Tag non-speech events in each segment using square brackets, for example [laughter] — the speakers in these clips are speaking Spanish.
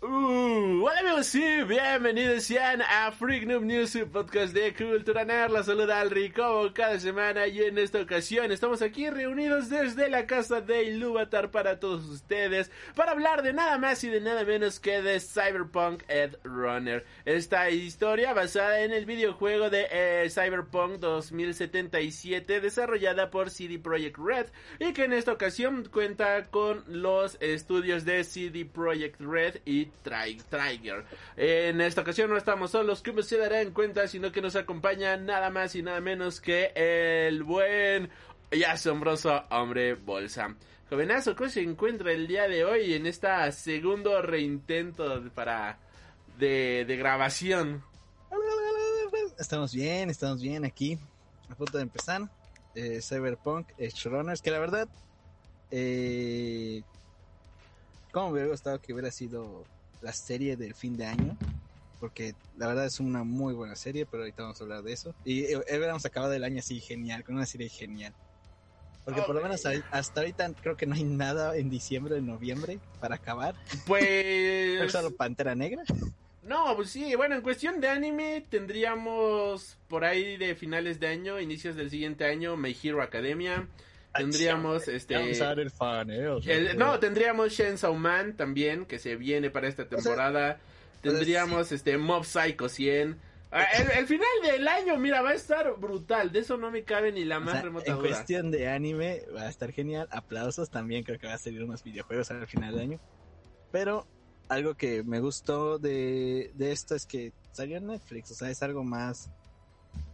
Uh, hola amigos, sí, bienvenidos sean a Freak Noob News, su podcast de Cultura Nerd. La saluda al Rico cada semana y en esta ocasión estamos aquí reunidos desde la casa de Ilúvatar para todos ustedes para hablar de nada más y de nada menos que de Cyberpunk Ed Runner. Esta historia basada en el videojuego de eh, Cyberpunk 2077 desarrollada por CD Projekt Red y que en esta ocasión cuenta con los estudios de CD Projekt Red y Trigger. En esta ocasión no estamos solos, como se darán cuenta, sino que nos acompaña nada más y nada menos que el buen y asombroso hombre bolsa. Jovenazo, ¿cómo se encuentra el día de hoy en esta segundo reintento para de, de grabación? Estamos bien, estamos bien aquí, a punto de empezar. Eh, Cyberpunk Edge Runners, que la verdad, eh, como me hubiera gustado que hubiera sido la serie del fin de año. Porque la verdad es una muy buena serie, pero ahorita vamos a hablar de eso. Y eh, hubiéramos acabado el año así genial, con una serie genial. Porque por lo menos hasta ahorita creo que no hay nada en diciembre, en noviembre para acabar. Pues. [laughs] solo Pantera Negra? No, pues sí, bueno, en cuestión de anime tendríamos por ahí de finales de año, inicios del siguiente año, My Hero Academia. Tendríamos este. el fan, eh, no, tendríamos Chainsaw Man también, que se viene para esta temporada. tendríamos este Mob Psycho 100. Ah, el, final del año, mira, va a estar brutal. De eso no me cabe ni la más remota en cuestión de anime, va a estar genial. Aplausos también, creo que va a salir unos videojuegos al final del año. Pero algo que me gustó de, de esto es que salió en Netflix, o sea, es algo más.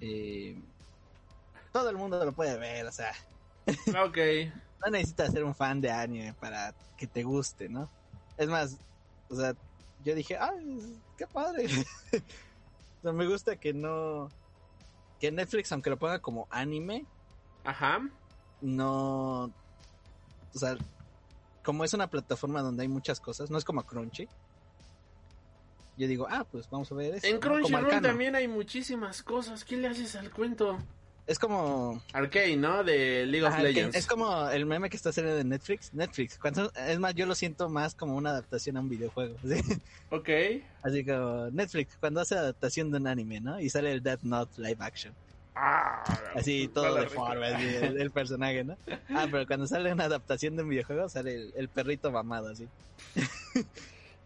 Eh, todo el mundo lo puede ver, o sea, [laughs] Ok. no necesitas ser un fan de anime para que te guste, ¿no? Es más, o sea, yo dije, ay, qué padre. [laughs] me gusta que no. Que Netflix, aunque lo ponga como anime. Ajá. No. O sea, como es una plataforma donde hay muchas cosas, no es como Crunchy. Yo digo, ah, pues vamos a ver eso. En Crunchyroll también hay muchísimas cosas. ¿Qué le haces al cuento? Es como. Arcane, ¿no? De League of Legends. Es como el meme que está haciendo de Netflix. Netflix. es más, yo lo siento más como una adaptación a un videojuego. [laughs] Ok. Así como Netflix, cuando hace adaptación de un anime, ¿no? Y sale el Death Note live action. Ah, así todo deforme, el, el, personaje, ¿no? [laughs] Ah, pero cuando sale una adaptación de un videojuego, sale el, perrito mamado, así. Sí,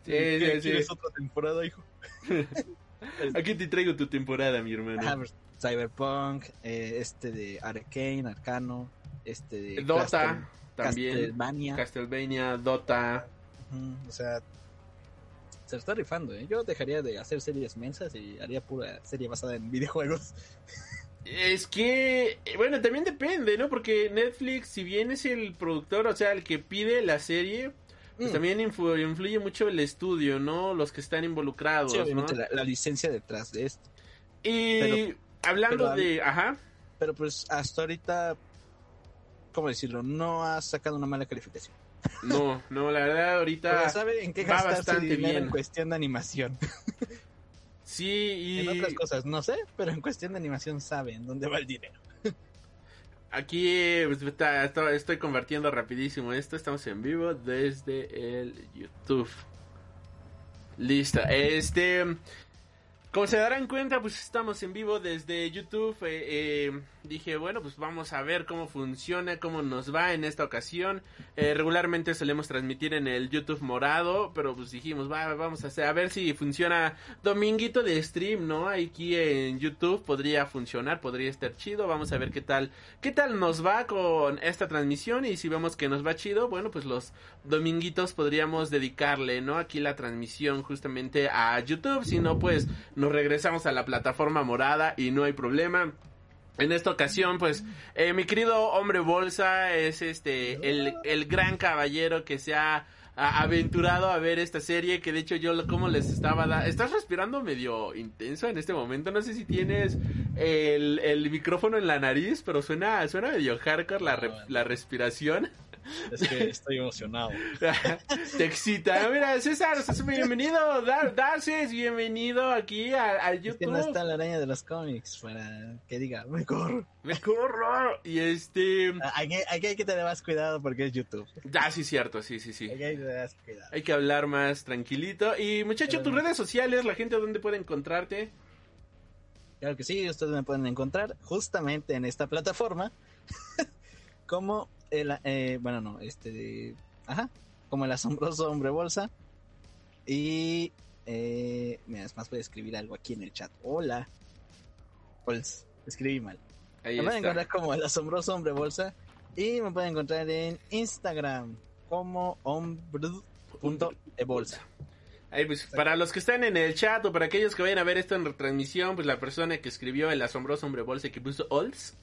sí, sí. ¿Quieres otra temporada, hijo? [laughs] Aquí te traigo tu temporada, mi hermano. Ah, pues, Cyberpunk, eh, este de Arcane, Arcano, este de Dota también, Castlevania, Castlevania, Dota. o sea, se lo está rifando, ¿eh? Yo dejaría de hacer series mensas y haría pura serie basada en videojuegos. Es que, bueno, también depende, ¿no? Porque Netflix, si bien es el productor, o sea, el que pide la serie, pues mm. también influye, mucho el estudio, ¿no? Los que están involucrados. Sí, obviamente la, licencia detrás de esto. Y hablando de. Ajá. Pero pues hasta ahorita. ¿Cómo decirlo? No ha sacado una mala calificación. No, no, la verdad, ahorita. [laughs] sabe en qué gastar bien. en cuestión de animación. [laughs] Sí, y. En otras cosas no sé, pero en cuestión de animación sabe en dónde va el dinero. Aquí pues, estoy convirtiendo rapidísimo esto. Estamos en vivo desde el YouTube. Listo. Este. Como se darán cuenta, pues estamos en vivo desde YouTube. Eh, eh, dije, bueno, pues vamos a ver cómo funciona, cómo nos va en esta ocasión. Eh, regularmente solemos transmitir en el YouTube morado, pero pues dijimos, va, vamos a hacer, a ver si funciona dominguito de stream, ¿no? Aquí en YouTube podría funcionar, podría estar chido. Vamos a ver qué tal, qué tal nos va con esta transmisión y si vemos que nos va chido, bueno, pues los dominguitos podríamos dedicarle, ¿no? Aquí la transmisión justamente a YouTube, si no, pues nos regresamos a la plataforma morada y no hay problema. En esta ocasión, pues, eh, mi querido hombre bolsa es este, el, el gran caballero que se ha a- aventurado a ver esta serie, que de hecho yo como les estaba... da- Estás respirando medio intenso en este momento, no sé si tienes el, el micrófono en la nariz, pero suena, suena medio hardcore la, re- la respiración. [laughs] Es que estoy emocionado. [laughs] Te excita. Mira, César, estás bienvenido. Dar Darces, bienvenido aquí a, a Es que YouTube. no está la araña de los cómics para que diga, me corro. Me corro. Y este. Aquí, aquí hay que tener más cuidado porque es YouTube. Ah, sí, cierto, sí, sí, sí. Aquí hay que tener más cuidado. Hay que hablar más tranquilito. Y muchacho, tus redes sociales, la gente dónde puede encontrarte. Claro que sí, ustedes me pueden encontrar justamente en esta plataforma [laughs] como el, eh, bueno, no, este, ajá, como el asombroso hombre bolsa y, eh, mira, es más voy a escribir algo aquí en el chat. Hola, Hols, escribí mal. Ahí me pueden está. encontrar como el asombroso hombre bolsa y me pueden encontrar en Instagram como hombre.ebolsa. Ahí, pues, para los que están en el chat o para aquellos que vayan a ver esto en retransmisión, pues la persona que escribió el asombroso hombre bolsa y que puso Olds,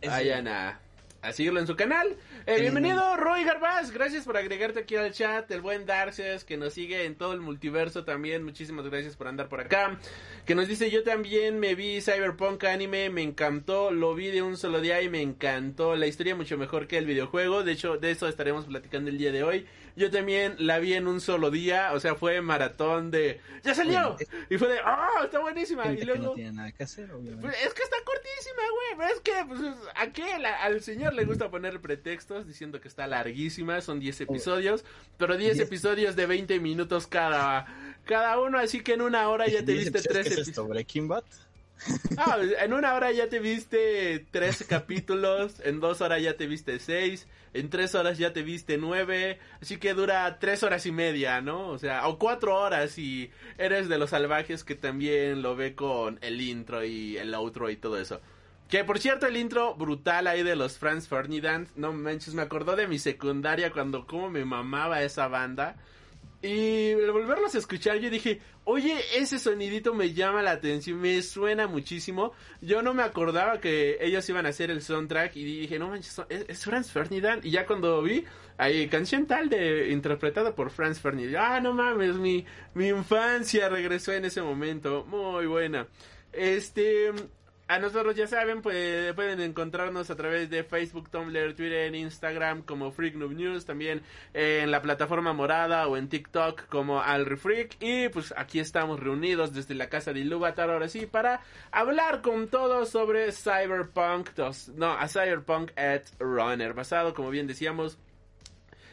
vayan a, a seguirlo en su canal. Eh, bienvenido, Roy Garbaz. Gracias por agregarte aquí al chat. El buen Darces, que nos sigue en todo el multiverso también. Muchísimas gracias por andar por acá. Que nos dice: Yo también me vi Cyberpunk anime, me encantó. Lo vi de un solo día y me encantó. La historia mucho mejor que el videojuego. De hecho, de eso estaremos platicando el día de hoy. Yo también la vi en un solo día. O sea, fue maratón de. ¡Ya salió! Y fue de. ¡Oh! Está buenísima. Gente Y que no luego. tiene nada que hacer, obviamente. Pues es que está cortísima, güey. Pero es que, pues, ¿a qué? La- al señor le gusta poner pretextos diciendo que está larguísima. Son 10 episodios. Pero 10 Diez. episodios de 20 minutos cada, cada uno. Así que en una hora ya te viste pues, 3 ¿qué es episodios. esto, Breaking Bad? Ah, en una hora ya te viste 13 capítulos. En dos horas ya te viste 6. En tres horas ya te viste 9. Así que dura 3 horas y media, ¿no? O sea, o 4 horas. Y eres de los salvajes que también lo ve con el intro y el outro y todo eso. Que por cierto, el intro brutal ahí de los Franz Ferdinand. No manches, me acordó de mi secundaria cuando como me mamaba esa banda. Y al volverlos a escuchar, yo dije, oye, ese sonidito me llama la atención, me suena muchísimo. Yo no me acordaba que ellos iban a hacer el soundtrack y dije, no manches, es, es Franz Ferdinand. Y ya cuando vi, ahí, canción tal de interpretada por Franz Ferdinand. Ah, no mames, mi, mi infancia regresó en ese momento. Muy buena. Este, a nosotros ya saben, pues pueden encontrarnos a través de Facebook, Tumblr, Twitter, Instagram como Freak News, también en la plataforma morada o en TikTok como AlriFreak y pues aquí estamos reunidos desde la casa de Ilúvatar ahora sí para hablar con todos sobre Cyberpunk 2, no, a Cyberpunk at Runner, basado como bien decíamos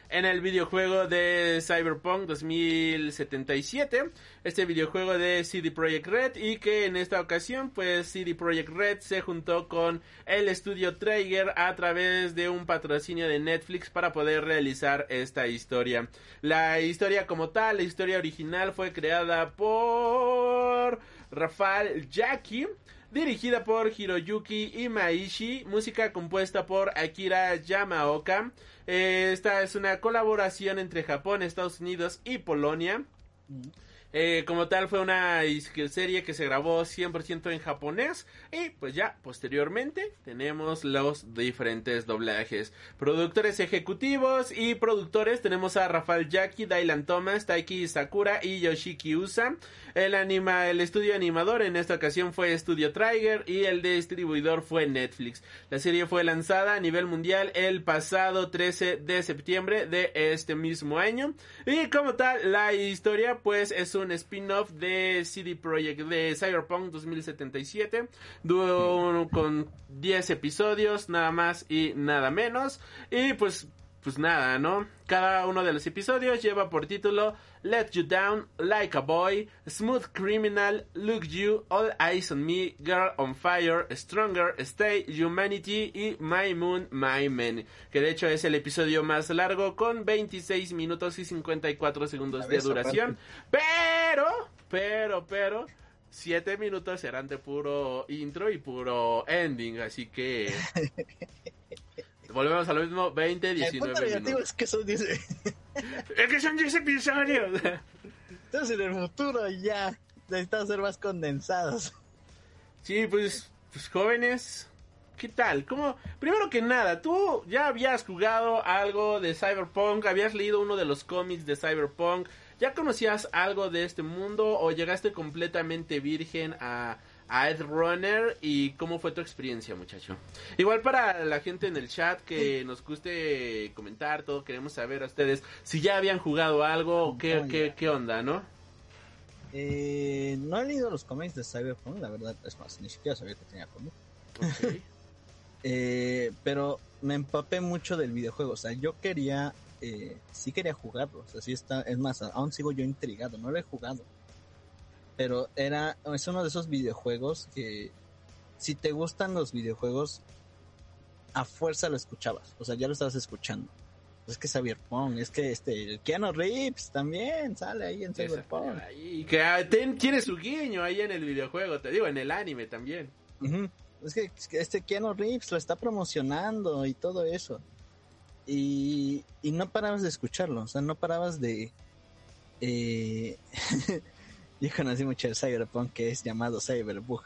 en el videojuego de Cyberpunk 2077, este videojuego de CD Projekt Red y que en esta ocasión pues CD Projekt Red se juntó con el estudio Trigger a través de un patrocinio de Netflix para poder realizar esta historia. La historia como tal, la historia original fue creada por Rafael Jackie dirigida por Hiroyuki Imaishi, música compuesta por Akira Yamaoka. Eh, esta es una colaboración entre Japón, Estados Unidos y Polonia. Eh, como tal fue una serie que se grabó 100% en japonés y pues ya posteriormente tenemos los diferentes doblajes. Productores ejecutivos y productores tenemos a Rafael Yaki, Dylan Thomas, Taiki Sakura y Yoshiki Usa. El, anima, el estudio animador en esta ocasión fue Studio Trigger y el distribuidor fue Netflix. La serie fue lanzada a nivel mundial el pasado 13 de septiembre de este mismo año y como tal la historia pues es un spin-off de CD Projekt de Cyberpunk 2077 dúo con 10 episodios nada más y nada menos. Y pues pues nada, ¿no? Cada uno de los episodios lleva por título Let You Down, Like a Boy, Smooth Criminal, Look You, All Eyes on Me, Girl on Fire, Stronger, Stay, Humanity y My Moon, My Man. Que de hecho es el episodio más largo con 26 minutos y 54 segundos de duración. Pero, pero, pero... 7 minutos serán de puro intro y puro ending, así que [laughs] volvemos a lo mismo, 20, El 19 punto negativo minutos. es que son 10 [laughs] Es que son 10 episodios. Entonces en el futuro ya necesitamos ser más condensados. Sí, pues, pues jóvenes, ¿Qué tal? ¿Cómo? Primero que nada, tú ya habías jugado algo de Cyberpunk, habías leído uno de los cómics de Cyberpunk, ¿ya conocías algo de este mundo o llegaste completamente virgen a, a Ed Runner y cómo fue tu experiencia, muchacho? Igual para la gente en el chat que nos guste comentar todo, queremos saber a ustedes si ya habían jugado algo o qué, Oh, qué, qué onda, ¿no? Eh, no he leído los cómics de Cyberpunk, la verdad, es más, ni siquiera sabía que tenía cómics. [laughs] Eh, pero me empapé mucho del videojuego, o sea, yo quería, eh, sí quería jugarlo, o sea, sí está, es más, aún sigo yo intrigado, no lo he jugado. Pero era, es uno de esos videojuegos que, si te gustan los videojuegos, a fuerza lo escuchabas, o sea, ya lo estabas escuchando. Es que Cyberpunk, es que este, el Keanu Reeves también sale ahí en Cyberpunk. Y que ah, ten- tiene su guiño ahí en el videojuego, te digo, en el anime también. Ujú. Es que es que este Keanu Reeves lo está promocionando y todo eso. Y, y no parabas de escucharlo, o sea, no parabas de... Eh... [laughs] [laughs] Yo conocí mucho el Cyberpunk que es llamado Cyberbug.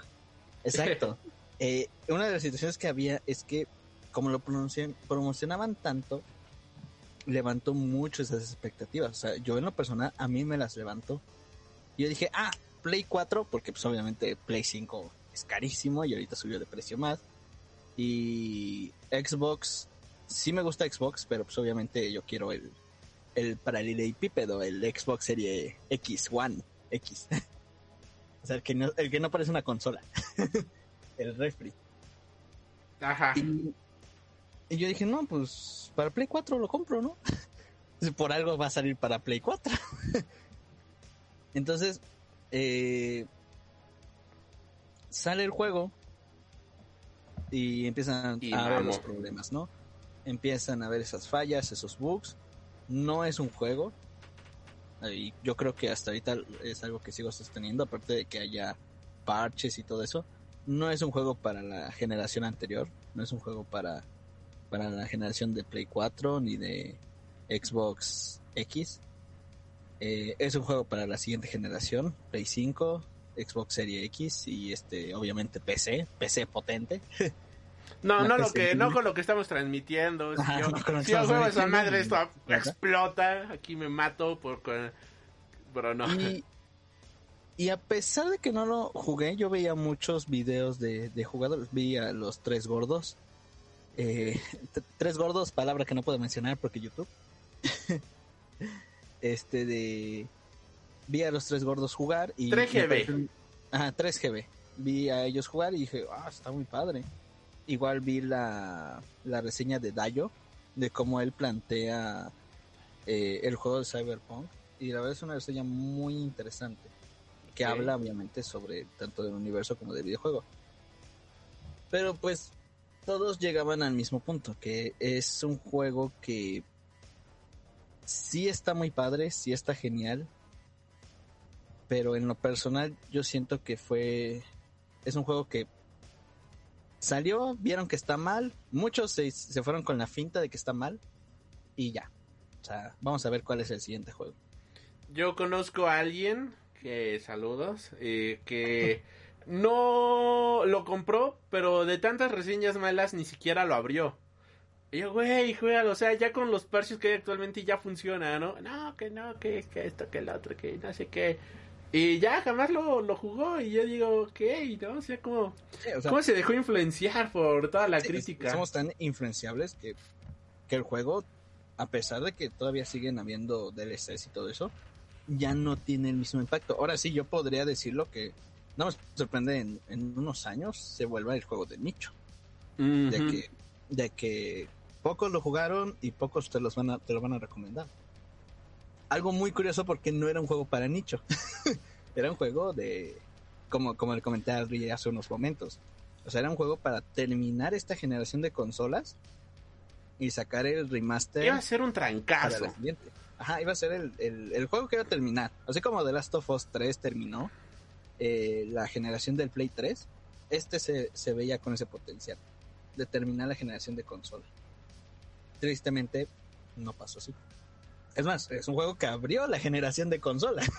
Exacto. [laughs] Eh, una de las situaciones que había es que como lo pronuncian- promocionaban tanto, levantó mucho esas expectativas. O sea, yo en lo personal, a mí me las levantó. Yo dije, ah, Play 4, porque pues obviamente Play 5 es carísimo y ahorita subió de precio más. Y Xbox, sí me gusta Xbox, pero pues obviamente yo quiero el, el paralelepípedo, el Xbox Serie X One X. [laughs] o sea, el que no, el que no parece una consola. [laughs] el refri. Ajá. Y, y yo dije, no, pues para Play 4 lo compro, ¿no? [laughs] Por algo va a salir para Play 4. Entonces, eh, sale el juego y empiezan Y a ver mamó. los problemas, ¿no? Empiezan a ver esas fallas, esos bugs. No es un juego. Y yo creo que hasta ahorita es algo que sigo sosteniendo, aparte de que haya parches y todo eso no es un juego para la generación anterior, no es un juego para, para la generación de Play 4 ni de Xbox X. Eh, es un juego para la siguiente generación, Play 5, Xbox Series X y este obviamente PC, PC potente. [laughs] No, no lo que, no con lo que estamos transmitiendo. [laughs] Si yo, si yo juego esa madre, esto explota. Aquí me mato por. Pero no. Y, y a pesar de que no lo jugué, yo veía muchos videos de, de jugadores, vi a los tres gordos. Eh, tres gordos, palabra que no puedo mencionar porque YouTube. [laughs] este de... Vi a los tres gordos jugar y... 3GB. me pareció- Ajá, 3GB. Vi a ellos jugar y dije, ah, está muy padre. Igual vi la, la reseña de Dayo, de cómo él plantea eh, el juego de Cyberpunk. Y la verdad es una reseña muy interesante. Que habla obviamente sobre tanto del universo como del videojuego. Pero pues todos llegaban al mismo punto, que es un juego que sí está muy padre, sí está genial. Pero en lo personal yo siento que fue... Es un juego que salió, vieron que está mal, muchos se, se fueron con la finta de que está mal y ya. O sea, vamos a ver cuál es el siguiente juego. Yo conozco a alguien que, saludos, eh, que [laughs] no lo compró, pero de tantas reseñas malas ni siquiera lo abrió. Y yo, güey, juégalo, o sea, ya con los parches que hay actualmente ya funciona, ¿no? No, que no, que, que esto, que el otro, que no sé qué. Y ya jamás lo, lo jugó y yo digo, ok, ¿no? O sea, como, Sí, o sea, ¿cómo se dejó influenciar por toda la sí, crítica? Somos tan influenciables que, que el juego, a pesar de que todavía siguen habiendo DLCs y todo eso, ya no tiene el mismo impacto. Ahora sí, yo podría decirlo que no me sorprende en, en unos años se vuelva el juego de nicho. De Ujú. que, de que pocos lo jugaron y pocos te, los van a, te lo van a recomendar. Algo muy curioso porque no era un juego para nicho. [laughs] era un juego de, como, como le comenté a Adri hace unos momentos. O sea, era un juego para terminar esta generación de consolas y sacar el remaster Iba a ser un trancazo. Ajá, iba a ser el, el, el juego que iba a terminar. Así como The Last of Us 3 terminó eh, la generación del Play 3, este se, se veía con ese potencial de terminar la generación de consola. Tristemente, no pasó así. Es más, es un juego que abrió la generación de consola. [laughs]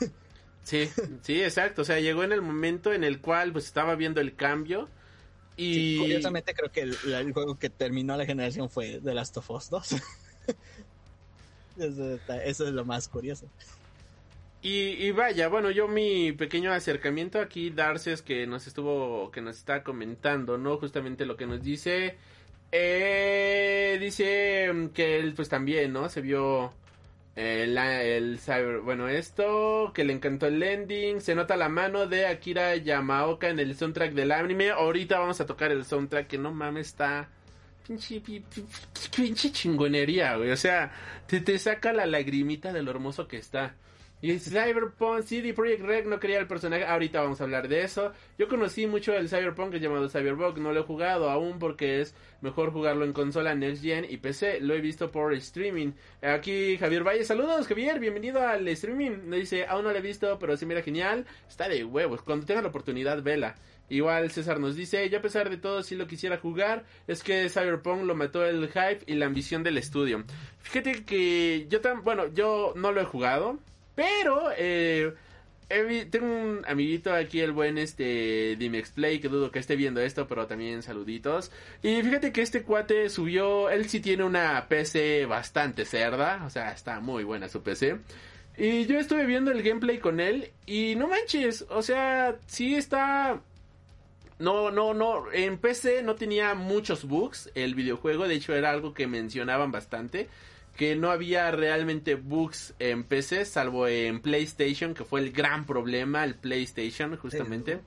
Sí, sí, exacto. O sea, llegó en el momento en el cual pues estaba viendo el cambio Y Curiosamente creo que el, el juego que terminó la generación fue The Last of Us 2. [laughs] eso, está- eso es lo más curioso. Y, y vaya, bueno, yo mi pequeño acercamiento aquí, Darces, que nos estuvo, que nos está comentando, ¿no? Justamente lo que nos dice. Eh, dice que él, pues también, ¿no? Se vio eh, la- el cyber, bueno, esto, que le encantó el ending. Se nota la mano de Akira Yamaoka en el soundtrack del anime. Ahorita vamos a tocar el soundtrack, que no mames, está. Pinche, pi- pi- pinche chingonería, güey. O sea, te, te saca la lagrimita de lo hermoso que está. Y Cyberpunk, CD Projekt Red no quería el personaje. Ahorita vamos a hablar de eso. Yo conocí mucho el Cyberpunk llamado Cyberpunk. No lo he jugado aún porque es mejor jugarlo en consola Next Gen y PC. Lo he visto por streaming. Aquí Javier Valle. Saludos, Javier. Bienvenido al streaming. Dice, aún no lo he visto, pero sí mira genial. Está de huevos. Cuando tengas la oportunidad, vela. Igual César nos dice, yo a pesar de todo sí lo quisiera jugar, es que Cyberpunk lo mató el hype y la ambición del estudio. Fíjate que yo tan, bueno, yo no lo he jugado, pero eh, tengo un amiguito aquí, el buen este Dimexplay, que dudo que esté viendo esto, pero también saluditos. Y fíjate que este cuate subió, él sí tiene una PC bastante cerda, o sea, está muy buena su PC. Y yo estuve viendo el gameplay con él y no manches, o sea, sí está no, no, no. En PC no tenía muchos bugs el videojuego. De hecho, era algo que mencionaban bastante. Que no había realmente bugs en PC, salvo en PlayStation, que fue el gran problema, el PlayStation, justamente.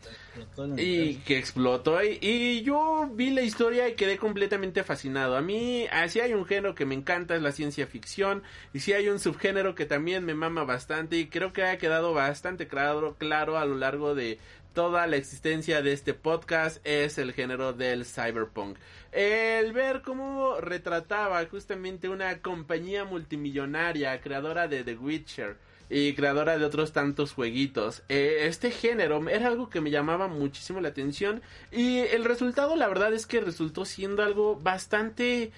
Y que explotó. Y, y yo vi la historia y quedé completamente fascinado. A mí, así hay un género que me encanta, es la ciencia ficción. Y sí hay un subgénero que también me mama bastante. Y creo que ha quedado bastante claro, claro a lo largo de toda la existencia de este podcast. Es el género del cyberpunk. El ver cómo retrataba justamente una compañía multimillonaria, creadora de The Witcher y creadora de otros tantos jueguitos. Eh, este género era algo que me llamaba muchísimo la atención y el resultado la verdad es que resultó siendo algo bastante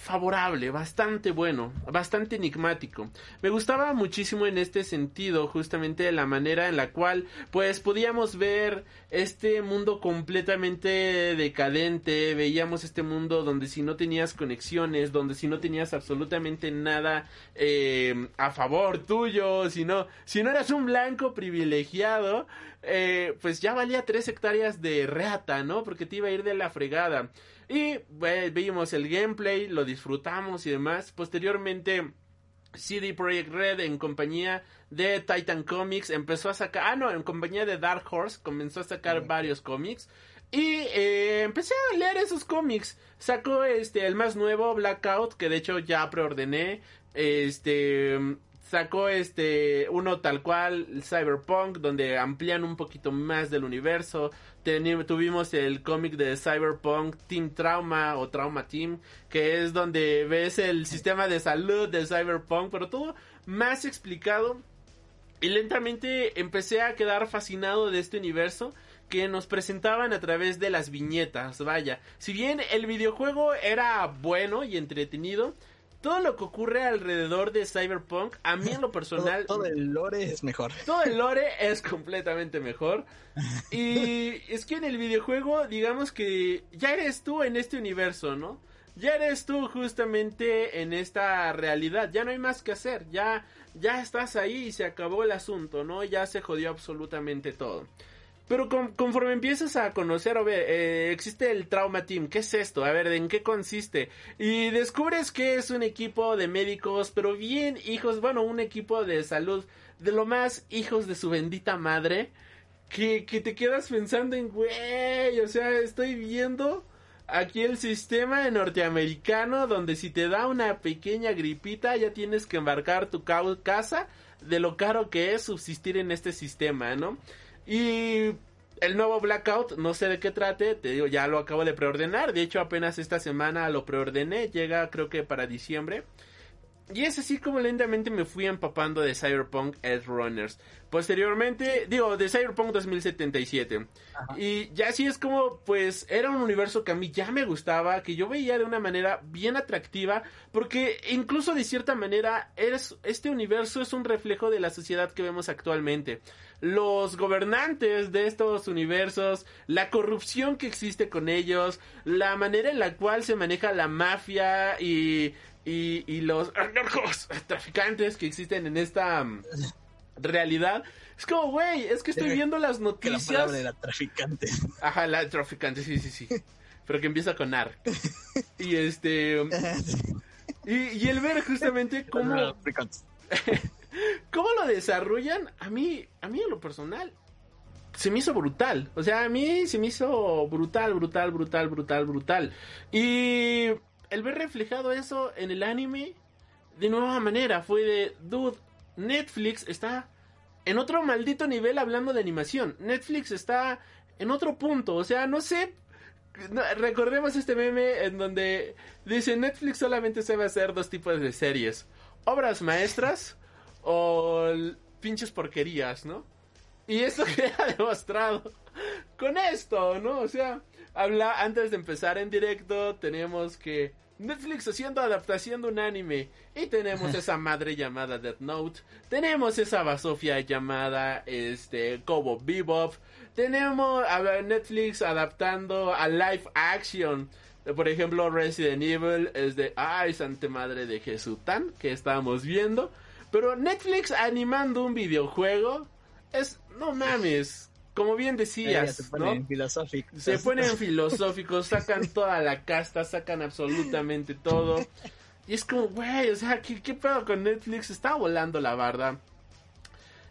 favorable, bastante bueno, bastante enigmático. Me gustaba muchísimo en este sentido justamente la manera en la cual pues podíamos ver este mundo completamente decadente, veíamos este mundo donde si no tenías conexiones, donde si no tenías absolutamente nada eh, a favor tuyo, si no, si no eras un blanco privilegiado, eh, pues ya valía tres hectáreas de reata, ¿no? Porque te iba a ir de la fregada. Y bueno, vimos el gameplay, lo disfrutamos y demás. Posteriormente, CD Projekt Red en compañía de Titan Comics empezó a sacar, ah no, en compañía de Dark Horse comenzó a sacar varios cómics. Y eh, empecé a leer esos cómics. Sacó este el más nuevo, Blackout, que de hecho ya preordené. Este sacó este uno tal cual Cyberpunk donde amplían un poquito más del universo. Teni- tuvimos el cómic de Cyberpunk Team Trauma o Trauma Team que es donde ves el sistema de salud de Cyberpunk pero todo más explicado. Y lentamente empecé a quedar fascinado de este universo que nos presentaban a través de las viñetas, vaya. Si bien el videojuego era bueno y entretenido, todo lo que ocurre alrededor de Cyberpunk, a mí en lo [laughs] personal, Todo, todo el lore es mejor. todo el lore [laughs] es completamente mejor. Y es que en el videojuego, digamos que ya eres tú en este universo, ¿no? Ya eres tú justamente en esta realidad. Ya no hay más que hacer. Ya, ya estás ahí y se acabó el asunto, ¿no? Ya se jodió absolutamente todo. Pero con- conforme empiezas a conocer, a ver, eh, existe el Trauma Team, ¿qué es esto? A ver, ¿en qué consiste? Y descubres que es un equipo de médicos, pero bien hijos, bueno, un equipo de salud, de lo más hijos de su bendita madre, que, que te quedas pensando en, güey, o sea, estoy viendo aquí el sistema norteamericano donde si te da una pequeña gripita ya tienes que embarcar tu casa de lo caro que es subsistir en este sistema, ¿no? Y el nuevo Blackout, no sé de qué trate, te digo, ya lo acabo de preordenar, de hecho apenas esta semana lo preordené, llega creo que para diciembre. Y es así como lentamente me fui empapando de Cyberpunk Edge Runners. Posteriormente, digo, de Cyberpunk 2077. Y ya así es como, pues, era un universo que a mí ya me gustaba, que yo veía de una manera bien atractiva, porque incluso de cierta manera, eres, este universo es un reflejo de la sociedad que vemos actualmente. Los gobernantes de estos universos, la corrupción que existe con ellos, la manera en la cual se maneja la mafia y y, y los traficantes que existen en esta mm, realidad. Es como, güey, es que estoy viendo las noticias. la palabra de la traficante. [laughs] Ajá, la traficante, sí, sí, sí. Pero que empieza con AR. Y este. [laughs] Y, y el ver justamente [laughs] cómo. cómo lo desarrollan, a mí, a mí en lo personal, se me hizo brutal. O sea, a mí se me hizo brutal, brutal, brutal, brutal, brutal. Y el ver reflejado eso en el anime de nueva manera fue de, dude, Netflix está en otro maldito nivel hablando de animación. Netflix está en otro punto, o sea, no sé. recordemos este meme en donde dice Netflix solamente sabe hacer dos tipos de series. Obras maestras o pinches porquerías, ¿no? Y eso [laughs] queda demostrado con esto, ¿no? O sea, habla antes de empezar en directo, tenemos que Netflix haciendo adaptación de un anime. Y tenemos esa [laughs] madre llamada Death Note. Tenemos esa basofia llamada este Kobo Bebop. Tenemos a Netflix adaptando a live action. Por ejemplo, Resident Evil es de Ay, Santa Madre de Jesutan, que estábamos viendo. Pero Netflix animando un videojuego es, no mames, como bien decías, se ponen filosóficos. Se ponen filosóficos, sacan toda la casta, sacan absolutamente todo. Y es como, güey, o sea, ¿qué, qué pedo con Netflix? Está volando la barda.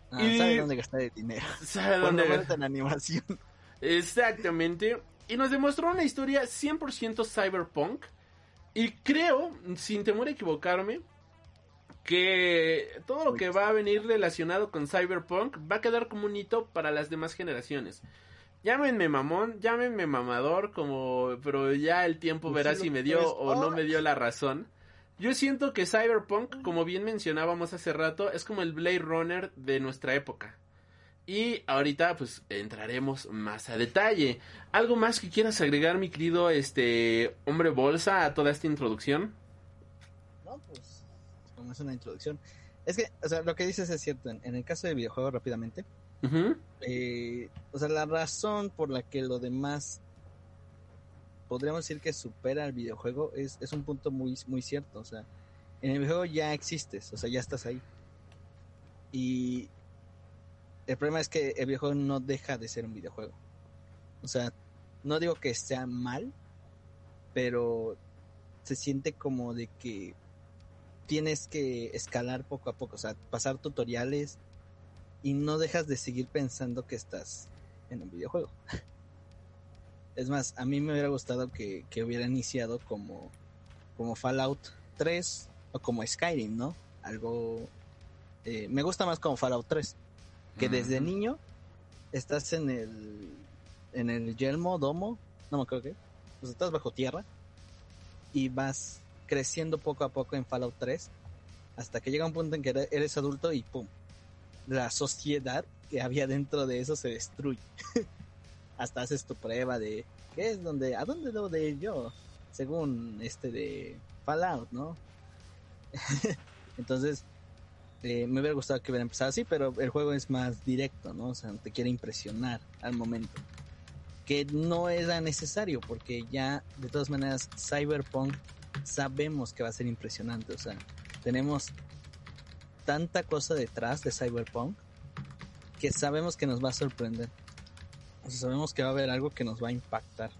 Ah, y... Sabe dónde gastar el dinero. Sabe dónde gastar en animación. Exactamente. Y nos demostró una historia 100% cyberpunk. Y creo, sin temor a equivocarme, que todo lo que va a venir relacionado con Cyberpunk va a quedar como un hito para las demás generaciones. Llámenme mamón, llámenme mamador, como, pero ya el tiempo pues verá si me dio o no me dio la razón. Yo siento que Cyberpunk, como bien mencionábamos hace rato, es como el Blade Runner de nuestra época. Y ahorita pues entraremos más a detalle. ¿Algo más que quieras agregar, mi querido este hombre bolsa, a toda esta introducción? No, pues como es una introducción. Es que, o sea, lo que dices es cierto. En, el caso del videojuego, rápidamente, eh, o sea, la razón por la que lo demás podríamos decir que supera al videojuego es, es un punto muy, muy cierto. O sea, en el videojuego ya existes, o sea, ya estás ahí. Y el problema es que el videojuego no deja de ser un videojuego. O sea, no digo que sea mal, pero se siente como de que tienes que escalar poco a poco, o sea, pasar tutoriales y no dejas de seguir pensando que estás en un videojuego. [laughs] Es más, a mí me hubiera gustado que, hubiera iniciado como, como Fallout 3 o como Skyrim, ¿no? Algo... Eh, me gusta más como Fallout 3, que desde niño estás en el en el yelmo, domo, no me acuerdo qué, pues estás bajo tierra y vas creciendo poco a poco en Fallout 3 hasta que llega un punto en que eres adulto y pum, la sociedad que había dentro de eso se destruye. [laughs] hasta haces tu prueba de qué es donde, a dónde debo de ir yo, según este de Fallout, ¿no? [laughs] Entonces, eh, me hubiera gustado que hubiera empezado así, pero el juego es más directo, ¿no? O sea, te quiere impresionar al momento. Que no era necesario, porque ya, de todas maneras, Cyberpunk sabemos que va a ser impresionante. O sea, tenemos tanta cosa detrás de Cyberpunk que sabemos que nos va a sorprender. O sabemos que va a haber algo que nos va a impactar.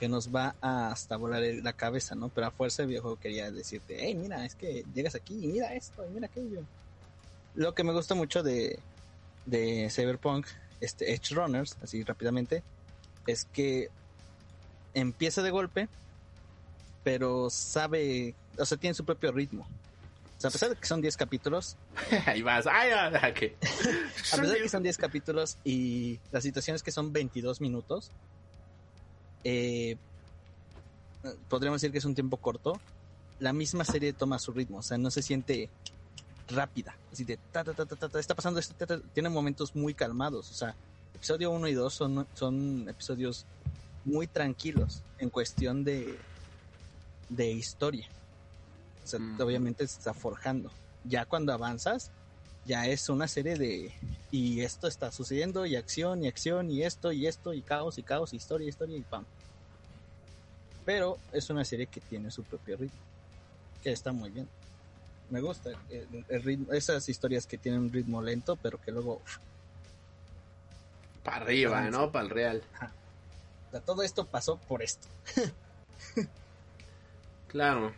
Que nos va a hasta volar la cabeza, ¿no? Pero a fuerza el viejo quería decirte, hey, mira, es que llegas aquí y mira esto mira aquello. Lo que me gusta mucho de, de Cyberpunk, este Edge Runners, así rápidamente, es que empieza de golpe pero sabe, o sea, tiene su propio ritmo. O sea, a pesar de que son 10 capítulos. [laughs] Ahí vas. Ay, a pesar de que son 10 capítulos y la situación es que son 22 minutos, eh, podríamos decir que es un tiempo corto, la misma serie toma su ritmo, o sea, no se siente rápida, así de ta ta ta ta ta, está pasando esto, tiene momentos muy calmados, o sea, episodio 1 y 2 son, son episodios muy tranquilos en cuestión de, de historia. O sea, Mm. obviamente se está forjando. Ya cuando avanzas, ya es una serie de y esto está sucediendo y acción y acción y esto y esto y caos y caos, historia, historia y pam. Pero es una serie que tiene su propio ritmo, que está muy bien. Me gusta el, el ritmo, esas historias que tienen un ritmo lento, pero que luego Para arriba. ¿no? Para el real. o sea, todo esto pasó por esto. [laughs] Claro.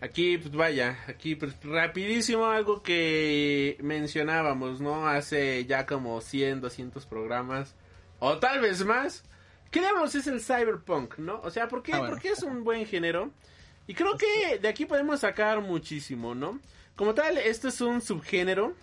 Aquí, pues vaya, aquí pues rapidísimo algo que mencionábamos, ¿no? Hace ya como 100, 200 programas, o tal vez más. ¿Qué diablos es el cyberpunk, no? O sea, ¿por qué, Ah, bueno. ¿por qué es un buen género? Y creo que de aquí podemos sacar muchísimo, ¿no? Como tal, esto es un subgénero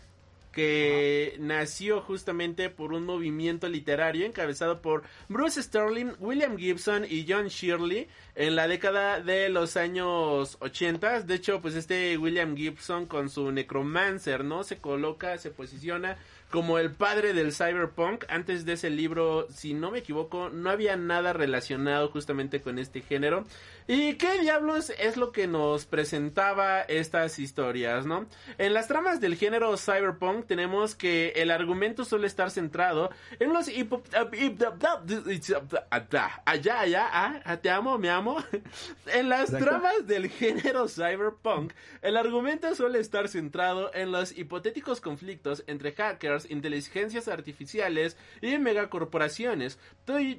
que nació justamente por un movimiento literario encabezado por Bruce Sterling, William Gibson y John Shirley en la década de los años 80. De hecho, pues este William Gibson con su Necromancer, ¿no? Se coloca, se posiciona como el padre del cyberpunk. Antes de ese libro, si no me equivoco, no había nada relacionado justamente con este género. ¿Y qué diablos es lo que nos presentaba estas historias, no? En las tramas del género cyberpunk tenemos que el argumento suele estar centrado en los hipo... Allá, allá, ah, te amo, me amo. [laughs] En las Exacto. tramas del género cyberpunk, el argumento suele estar centrado en los hipotéticos conflictos entre hackers, inteligencias artificiales y megacorporaciones,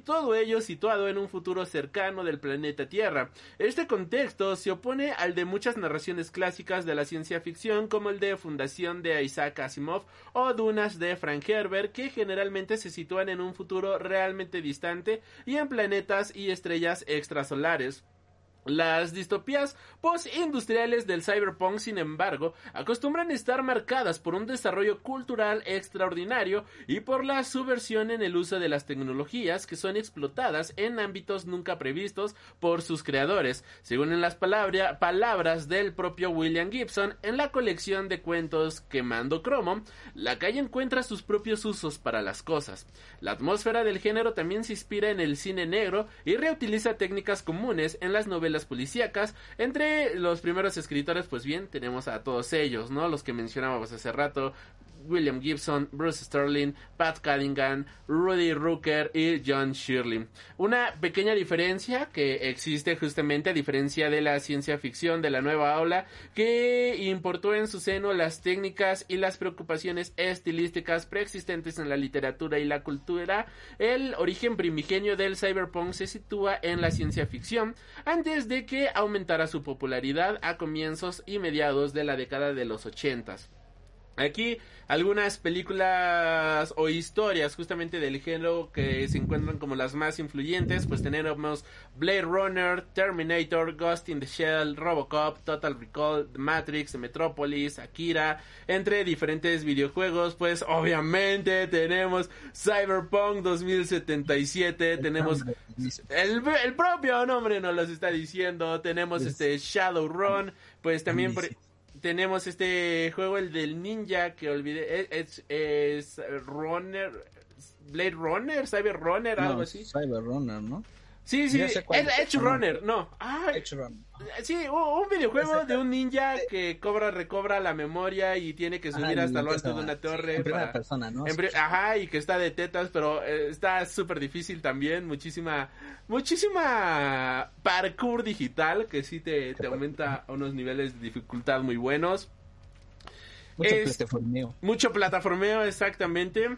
todo, ello situado en un futuro cercano del planeta Tierra. Este contexto se opone al de muchas narraciones clásicas de la ciencia ficción como el de Fundación de Isaac Asimov o Dunas de Frank Herbert que generalmente se sitúan en un futuro realmente distante y en planetas y estrellas extrasolares. Las distopías post-industriales del cyberpunk, sin embargo, acostumbran estar marcadas por un desarrollo cultural extraordinario y por la subversión en el uso de las tecnologías que son explotadas en ámbitos nunca previstos por sus creadores, según las palabra- palabras del propio William Gibson en la colección de cuentos Quemando Cromo, la calle encuentra sus propios usos para las cosas. La atmósfera del género también se inspira en el cine negro y reutiliza técnicas comunes en las novelas policíacas. Entre los primeros escritores, pues bien, tenemos a todos ellos, ¿no? Los que mencionábamos hace rato. William Gibson, Bruce Sterling, Pat Callaghan, Rudy Rooker y John Shirley. Una pequeña diferencia que existe justamente a diferencia de la ciencia ficción de la nueva ola que importó en su seno las técnicas y las preocupaciones estilísticas preexistentes en la literatura y la cultura, el origen primigenio del cyberpunk se sitúa en la ciencia ficción antes de que aumentara su popularidad a comienzos y mediados de la década de los ochentas. Aquí algunas películas o historias justamente del género que se encuentran como las más influyentes, pues tenemos Blade Runner, Terminator, Ghost in the Shell, Robocop, Total Recall, The Matrix, Metropolis, Akira, entre diferentes videojuegos, pues obviamente tenemos Cyberpunk 2077, tenemos el, el propio nombre nos los está diciendo, tenemos este Shadowrun, pues también por- tenemos este juego, el del ninja, que olvidé, es, es, es Runner, Blade Runner, Cyber Runner, algo No, así. Cyber Runner, ¿no? Sí, sí, es. Edge Runner, no. Ah, Edge Runner. sí, un videojuego de un ninja que cobra, recobra la memoria y tiene que subir hasta lo alto de una sí, torre. en primera para- persona, ¿no? en pri- Ajá, y que está de tetas, pero eh, está súper difícil también. Muchísima, muchísima parkour digital que sí te, te aumenta a unos niveles de dificultad muy buenos. Mucho es- plataformeo. Mucho plataformeo, exactamente.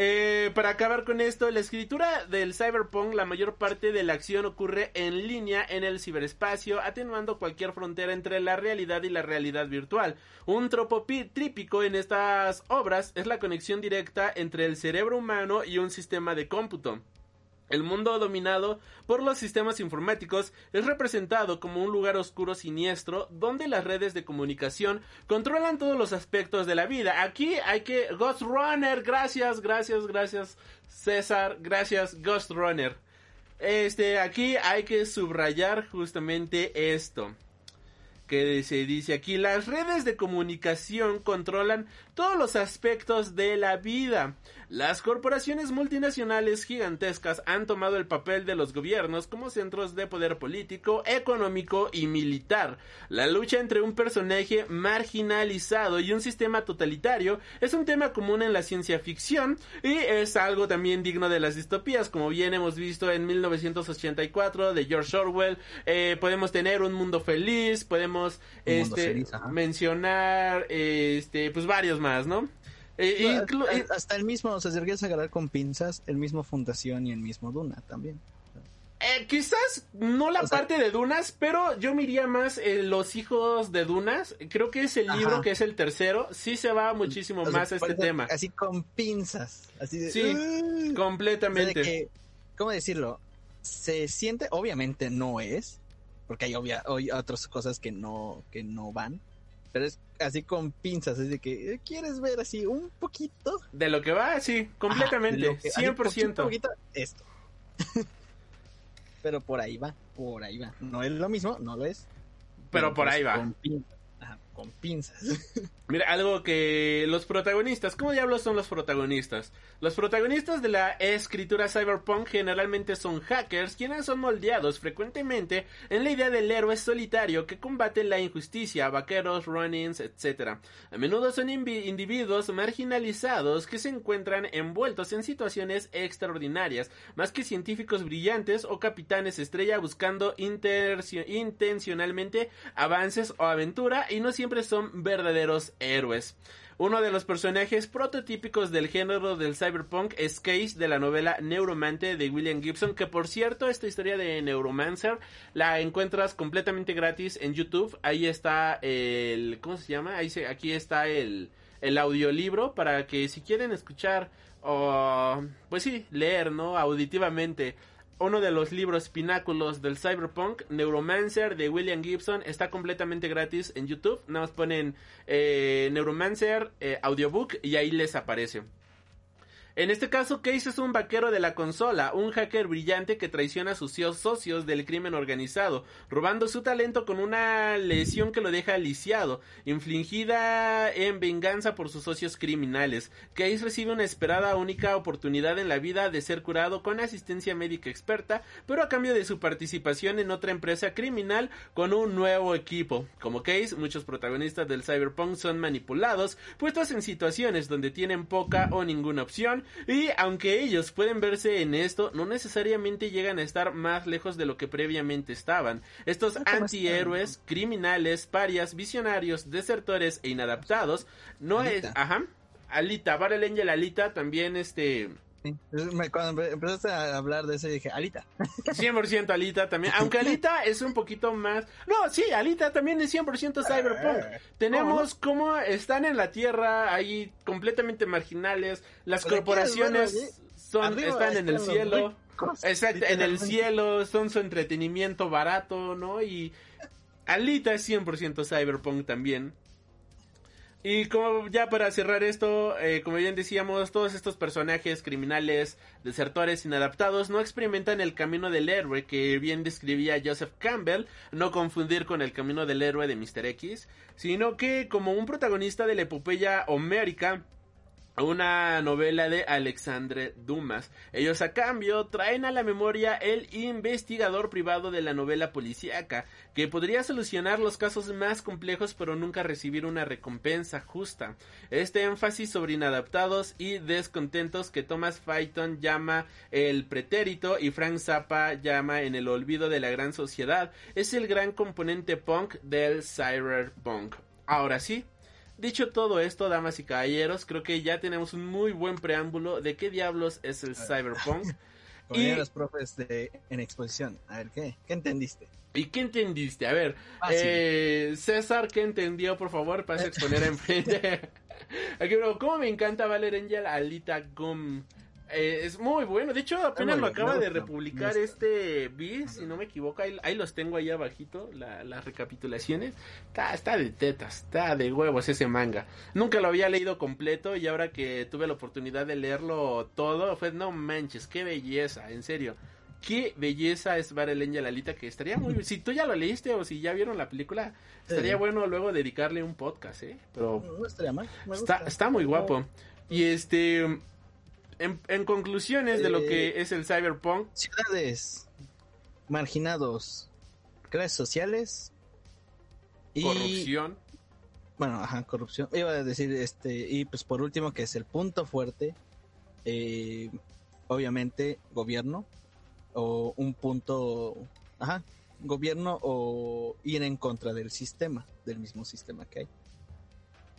Eh, para acabar con esto, la escritura del cyberpunk, la mayor parte de la acción ocurre en línea en el ciberespacio, atenuando cualquier frontera entre la realidad y la realidad virtual. Un tropo pi- trípico en estas obras es la conexión directa entre el cerebro humano y un sistema de cómputo. El mundo dominado por los sistemas informáticos es representado como un lugar oscuro siniestro donde las redes de comunicación controlan todos los aspectos de la vida. Aquí hay que Ghost Runner, gracias, gracias, gracias César, gracias Ghost Runner. Este, aquí hay que subrayar justamente esto. que se dice aquí, las redes de comunicación controlan todos los aspectos de la vida. Las corporaciones multinacionales gigantescas han tomado el papel de los gobiernos como centros de poder político, económico y militar. La lucha entre un personaje marginalizado y un sistema totalitario es un tema común en la ciencia ficción y es algo también digno de las distopías, como bien hemos visto en 1984 de George Orwell. Eh, podemos tener un mundo feliz, podemos este, feliz, mencionar este, pues varios más, ¿no? Eh, No, inclu- eh, hasta el mismo, o sea, si quieres agarrar con pinzas, el mismo Fundación y el mismo Duna también. Eh, quizás no la O sea- parte de Dunas, pero yo miraría más en Los Hijos de Dunas. Creo que es el Ajá. libro que es el tercero. Sí se va muchísimo O sea, más a este tema. Así con pinzas. Así de, Sí, "Uh". O sea, de Completamente. que, ¿Cómo decirlo? Se siente, obviamente no es, porque hay, obvia, hay otras cosas que no, que no van, pero es así con pinzas, es de que eh, quieres ver así un poquito. De lo que va, sí, completamente. Ajá, que- así 100%. poquito, poquito, esto. [laughs] pero por ahí va, por ahí va. No es lo mismo, no lo es. Pero por pues ahí va. Con pinzas. Ajá, pinzas. [laughs] Mira, algo que los protagonistas, ¿cómo diablos son los protagonistas? Los protagonistas de la escritura cyberpunk generalmente son hackers, quienes son moldeados frecuentemente en la idea del héroe solitario que combate la injusticia, vaqueros, runnings, etc. A menudo son individuos marginalizados que se encuentran envueltos en situaciones extraordinarias, más que científicos brillantes o capitanes estrella buscando intencionalmente avances o aventura y no siempre son verdaderos héroes. Uno de los personajes prototípicos del género del cyberpunk es Case de la novela Neuromante de William Gibson, que por cierto esta historia de Neuromancer la encuentras completamente gratis en YouTube. Ahí está el ¿cómo se llama? Ahí se, aquí está el el audiolibro para que si quieren escuchar o pues sí, leer, ¿no? auditivamente uno de los libros pináculos del cyberpunk, Neuromancer de William Gibson, está completamente gratis en YouTube. Nada más ponen eh, Neuromancer eh, audiobook y ahí les aparece. En este caso, Case es un vaquero de la consola, un hacker brillante que traiciona a sus socios del crimen organizado, robando su talento con una lesión que lo deja lisiado, infligida en venganza por sus socios criminales. Case recibe una esperada única oportunidad en la vida de ser curado con asistencia médica experta, pero a cambio de su participación en otra empresa criminal con un nuevo equipo. Como Case, muchos protagonistas del cyberpunk son manipulados, puestos en situaciones donde tienen poca o ninguna opción, y aunque ellos pueden verse en esto, no necesariamente llegan a estar más lejos de lo que previamente estaban. Estos Ah, ¿cómo antihéroes, criminales, parias, visionarios, desertores e inadaptados, no es... Ajá. Alita, Battle Angel Alita también este... Sí. Me- Cuando empe- empezaste a hablar de eso dije, Alita. 100% Alita también. [laughs] Aunque Alita es un poquito más. No, sí, Alita también es 100% cyberpunk. Eh, Tenemos como están en la tierra ahí completamente marginales. Las corporaciones ¿quieres son Arriba están en el cielo. ricos, Exacto, en el cielo, son su entretenimiento barato, ¿no? Y Alita es 100% cyberpunk también. Y como ya para cerrar esto, eh, como bien decíamos, todos estos personajes criminales, desertores, inadaptados, no experimentan el camino del héroe que bien describía Joseph Campbell, no confundir con el camino del héroe de Mr. X, sino que como un protagonista de la epopeya homérica, una novela de Alexandre Dumas. Ellos a cambio traen a la memoria el investigador privado de la novela policíaca, que podría solucionar los casos más complejos pero nunca recibir una recompensa justa. Este énfasis sobre inadaptados y descontentos que Thomas Phaeton llama el pretérito y Frank Zappa llama en el olvido de la gran sociedad es el gran componente punk del cyberpunk. Ahora sí, Dicho todo esto, damas y caballeros, creo que ya tenemos un muy buen preámbulo de qué diablos es el cyberpunk. [laughs] Como Y- los profes de, en exposición. A ver, ¿qué? ¿Qué entendiste? ¿Y qué entendiste? A ver, Fácil. eh, César, ¿qué entendió, por favor? Para [laughs] exponer enfrente. [laughs] Aquí, bro, ¿cómo me encanta Valer Angel Alita Gum? Eh, es muy bueno. De hecho, apenas lo acaba de republicar este B, si no me equivoco. Ahí, ahí los tengo ahí abajito, la- las recapitulaciones. Está, está de tetas, está de huevos ese manga. Nunca lo había leído completo y ahora que tuve la oportunidad de leerlo todo, fue no manches, qué belleza, en serio. qué belleza es Barelen y Lalita, que estaría muy... si tú ya lo leíste o si ya vieron la película, estaría Sí. bueno luego dedicarle un podcast, ¿eh? Pero No estaría mal. me está, está muy guapo. Y este... En, en conclusiones de lo Eh, que es el cyberpunk, Ciudades, marginados, clases sociales y corrupción, bueno, ajá, corrupción. Iba a decir este y pues por último que es el punto fuerte, eh, obviamente gobierno o un punto, ajá, gobierno o ir en contra del sistema, del mismo sistema que hay.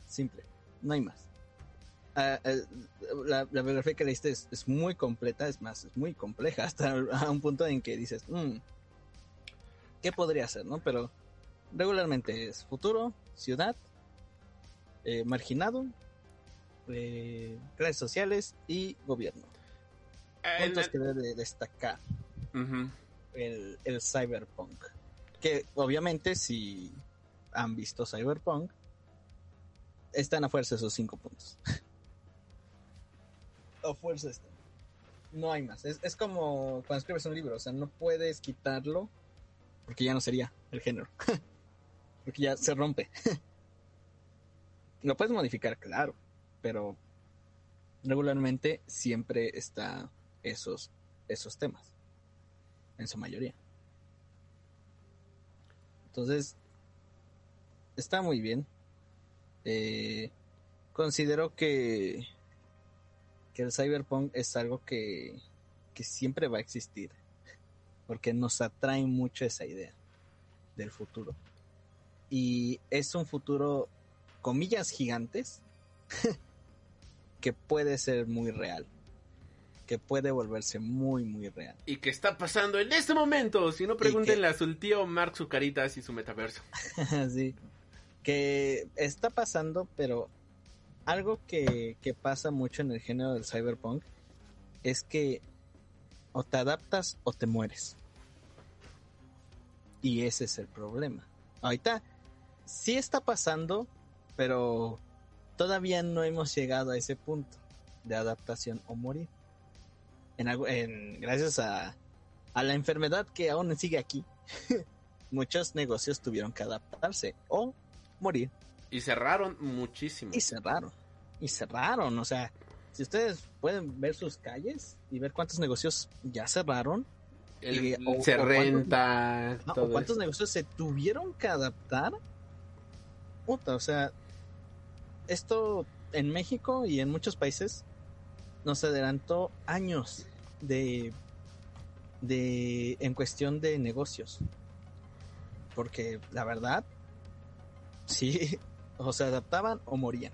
Simple, no hay más. Ah, eh, la, la biografía que leíste es, es muy completa, es más, es muy compleja, [laughs] hasta a un punto en que dices, "Mm, ¿qué podría ser, no? Pero regularmente es futuro, ciudad, eh, marginado, eh, clases sociales y gobierno. en Puntos la- que debe de destacar el, el cyberpunk. Que obviamente si han visto cyberpunk, están a fuerza esos cinco puntos. [laughs] a fuerza están. No hay más. Es, es como cuando escribes un libro, o sea, no puedes quitarlo porque ya no sería el género. [laughs] porque ya se rompe. [laughs] Lo puedes modificar, claro, pero regularmente siempre está esos, esos temas, en su mayoría. Entonces, está muy bien. Eh, considero que, que el cyberpunk es algo que, que siempre va a existir, porque nos atrae mucho esa idea del futuro. Y es un futuro, comillas gigantes, [laughs] que puede ser muy real, que puede volverse muy, muy real. Y que está pasando en este momento. Si no, pregúntenle a su tío Mark Zucaritas y su metaverso. [laughs] sí. Que está pasando, pero algo que, que pasa mucho en el género del cyberpunk es que o te adaptas o te mueres. Y ese es el problema. Ahorita sí está pasando, pero todavía no hemos llegado a ese punto de adaptación o morir. En, en- gracias a, a la enfermedad que aún sigue aquí, [laughs] muchos negocios tuvieron que adaptarse o morir Y cerraron muchísimo. y cerraron. Y cerraron, o sea, si ustedes pueden ver sus calles y ver cuántos negocios ya cerraron, El- y- o- se o renta. o cuántos eso. negocios se tuvieron que adaptar. Puta, o sea, esto en México y en muchos países nos adelantó años de, de en cuestión de negocios. Porque la verdad, sí, [laughs] o se adaptaban o morían.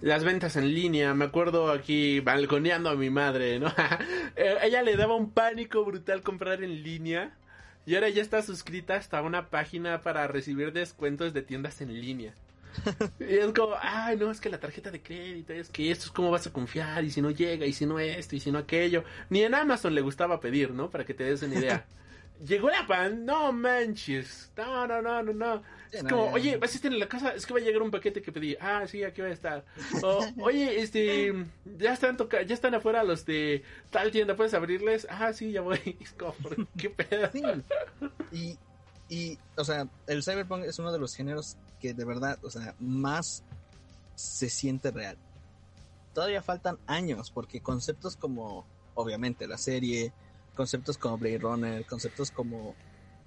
Las ventas en línea, me acuerdo aquí balconeando a mi madre, ¿no? [laughs] Eh, Ella le daba un pánico brutal comprar en línea y ahora ya está suscrita hasta una página para recibir descuentos de tiendas en línea. [laughs] Y es como, ay, no, es que la tarjeta de crédito, es que esto es cómo vas a confiar, y si no llega, y si no esto, y si no aquello. Ni en Amazon le gustaba pedir, ¿no? Para que te des una idea. [laughs] Llegó la pan, no manches, no, no, no, no, no. Es no, como, oye, ¿vas a estar en la casa? Es que va a llegar un paquete que pedí. Ah, sí, aquí va a estar. O, [laughs] oye, este, ya están toca ya están afuera los de tal tienda, ¿puedes abrirles? Ah, sí, ya voy. [laughs] Es como, ¿qué pedo? Sí. Y, y, o sea, el cyberpunk es uno de los géneros que de verdad, o sea, más se siente real. Todavía faltan años porque conceptos como, obviamente, la serie, conceptos como Blade Runner, conceptos como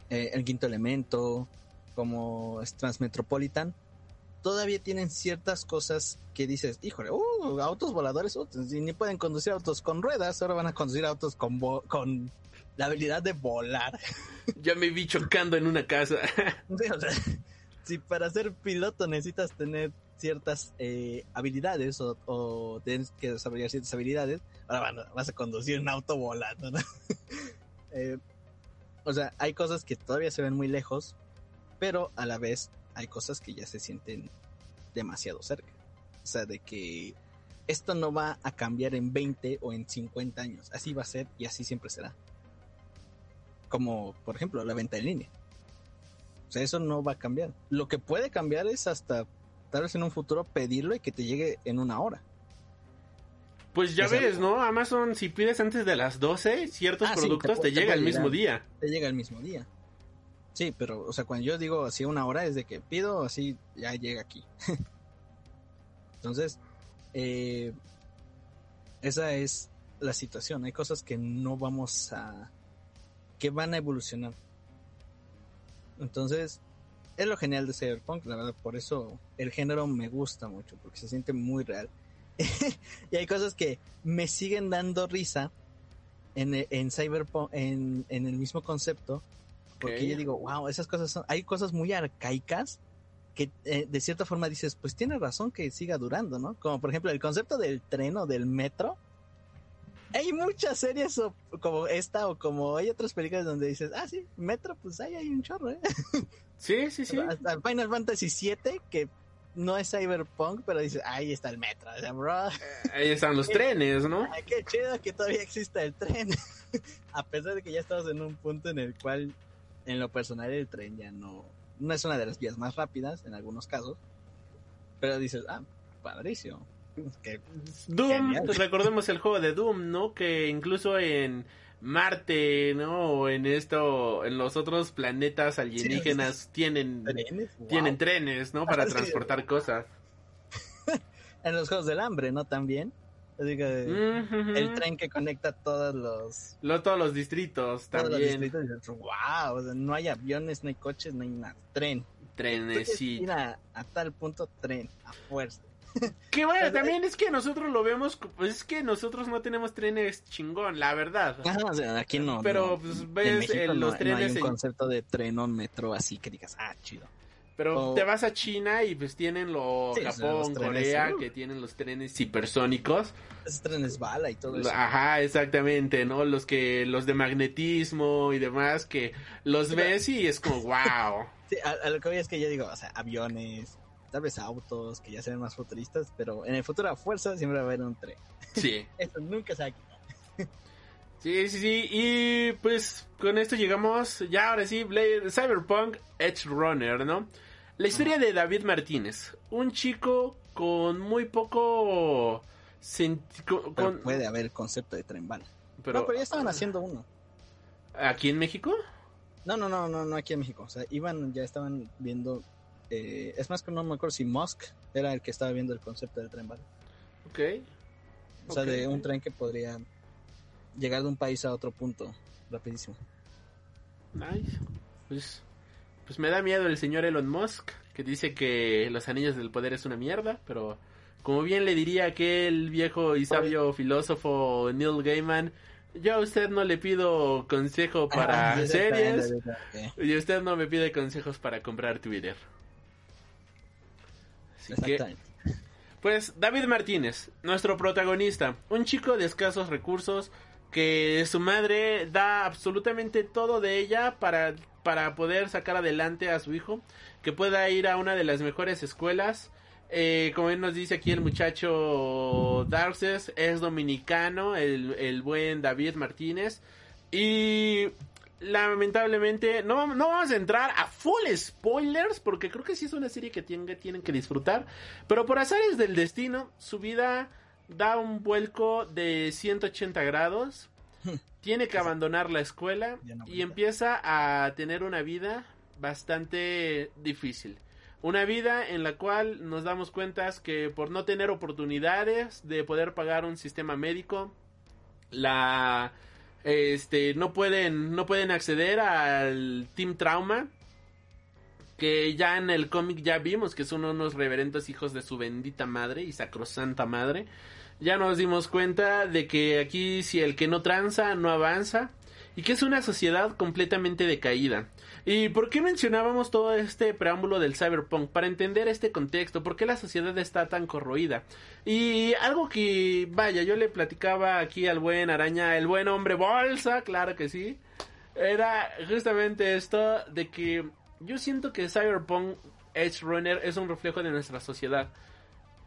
eh, El Quinto Elemento, como Transmetropolitan, todavía tienen ciertas cosas que dices, híjole, uh, autos voladores, uh, si ni pueden conducir autos con ruedas, ahora van a conducir autos con, con la habilidad de volar. [laughs] Ya me vi chocando en una casa. Sí, o sea, [laughs] si para ser piloto necesitas tener ciertas eh, habilidades o, o tienes que desarrollar ciertas habilidades, ahora van- vas a conducir un auto volando. [laughs] Eh, o sea, hay cosas que todavía se ven muy lejos, pero a la vez hay cosas que ya se sienten demasiado cerca. O sea, de que esto no va a cambiar en 20 o en 50 años. Así va a ser y así siempre será. Como, por ejemplo, la venta en línea. O sea, eso no va a cambiar. Lo que puede cambiar es hasta, tal vez en un futuro, pedirlo y que te llegue en una hora. Pues ya sea, ves, ¿no? Amazon, si pides antes de las 12, ciertos Ah, sí, productos te te, te llega el mismo día. te llega el mismo día. Sí, pero, o sea, cuando yo digo así una hora es de que pido, así ya llega aquí. [laughs] Entonces, eh, esa es la situación. Hay cosas que no vamos a. que van a evolucionar. Entonces, es lo genial de Cyberpunk, la verdad, por eso el género me gusta mucho, porque se siente muy real. [laughs] y hay cosas que me siguen dando risa en, en Cyberpunk, en, en el mismo concepto, porque yo digo, wow, esas cosas son, hay cosas muy arcaicas que eh, de cierta forma dices, pues tiene razón que siga durando, ¿no? Como por ejemplo el concepto del tren o del metro. Hay muchas series o- como esta o como hay otras películas donde dices, ah, sí, metro, pues ahí hay un chorro, ¿eh? [laughs] Sí, sí, sí. Hasta Final Fantasy VII, que no es Cyberpunk, pero dices, ahí está el metro. O sea, bro, Ahí están los [laughs] trenes, ¿no? ay, qué chido que todavía exista el tren. [laughs] A pesar de que ya estamos en un punto en el cual, en lo personal, el tren ya no, no es una de las vías más rápidas en algunos casos. Pero dices, ah, padrísimo. Que Doom, Genial. recordemos el juego de Doom, ¿no? Que incluso en Marte, ¿no? O en esto, en los otros planetas alienígenas tienen, trenes, wow. tienen trenes, ¿no? Para [laughs] transportar cosas. [laughs] En los juegos del hambre, ¿no? También. Así que Ujú. el tren que conecta todos los Lo- todos los distritos todos los también. distritos, y dices, wow, o sea, no hay aviones, no hay coches, no hay nada. Tren. Trenes, sí. ir a, a tal punto, tren, a fuerza. Que bueno, también es que nosotros lo vemos, pues es que nosotros no tenemos trenes chingón, la verdad. Ajá, o sea, aquí no. Pero, no. pues, En ves, México eh, no- los no trenes hay un en- concepto de tren o metro así que digas, ah, chido. Pero o- te vas a China y pues tienen lo Sí, o sea, Japón, trenes, Corea, uh. que tienen los trenes hipersónicos. Esos trenes bala y todo eso. Ajá, exactamente, ¿no? Los que los de magnetismo y demás que los Sí, ves y es como [laughs] wow. Sí, a, a lo que voy es que yo digo, o sea, aviones, tal vez autos, que ya se ven más futuristas, pero en el futuro a fuerza siempre va a haber un tren. Sí. [laughs] Eso nunca se va a quitar. [laughs] Sí, sí, sí. Y pues con esto llegamos ya ahora sí, Blade, Cyberpunk Edge Runner, ¿no? La historia de David Martínez, un chico con muy poco con- Pero puede haber el concepto de tren bala. pero- no, pero ya estaban haciendo uno. aquí en México. No, no, no, no, no aquí en México. O sea, iban, ya estaban viendo. Eh, es más que no me acuerdo si Musk era el que estaba viendo el concepto del tren bala. Ok. O sea, de un tren que podría llegar de un país a otro punto rapidísimo. Nice. Pues, pues me da miedo el señor Elon Musk, que dice que los anillos del poder es una mierda, pero como bien le diría aquel viejo y sabio filósofo Neil Gaiman, yo a usted no le pido consejo [laughs] para Ah, series y usted no me pide consejos para comprar Twitter. Así que, Exactamente. pues David Martínez, nuestro protagonista, un chico de escasos recursos que su madre da absolutamente todo de ella para, para poder sacar adelante a su hijo, que pueda ir a una de las mejores escuelas. Eh, como nos dice aquí el muchacho Darces, es dominicano, el, el buen David Martínez. Y lamentablemente no, no vamos a entrar a full spoilers porque creo que sí es una serie que tienen, tienen que disfrutar. Pero por azares del destino, su vida da un vuelco de 180 grados. Tiene que abandonar la escuela no y empieza a tener una vida bastante difícil. Una vida en la cual nos damos cuenta que por no tener oportunidades de poder pagar un sistema médico, la este no pueden no pueden acceder al Team Trauma que ya en el cómic ya vimos que son unos reverendos hijos de su bendita madre y sacrosanta madre. Ya nos dimos cuenta de que aquí si el que no tranza no avanza y que es una sociedad completamente decaída. ¿Y por qué mencionábamos todo este preámbulo del cyberpunk? Para entender este contexto, por qué la sociedad está tan corroída. Y algo que, vaya, yo le platicaba aquí al buen araña, el buen hombre bolsa, claro que sí, era justamente esto de que yo siento que Cyberpunk Edge Runner es un reflejo de nuestra sociedad.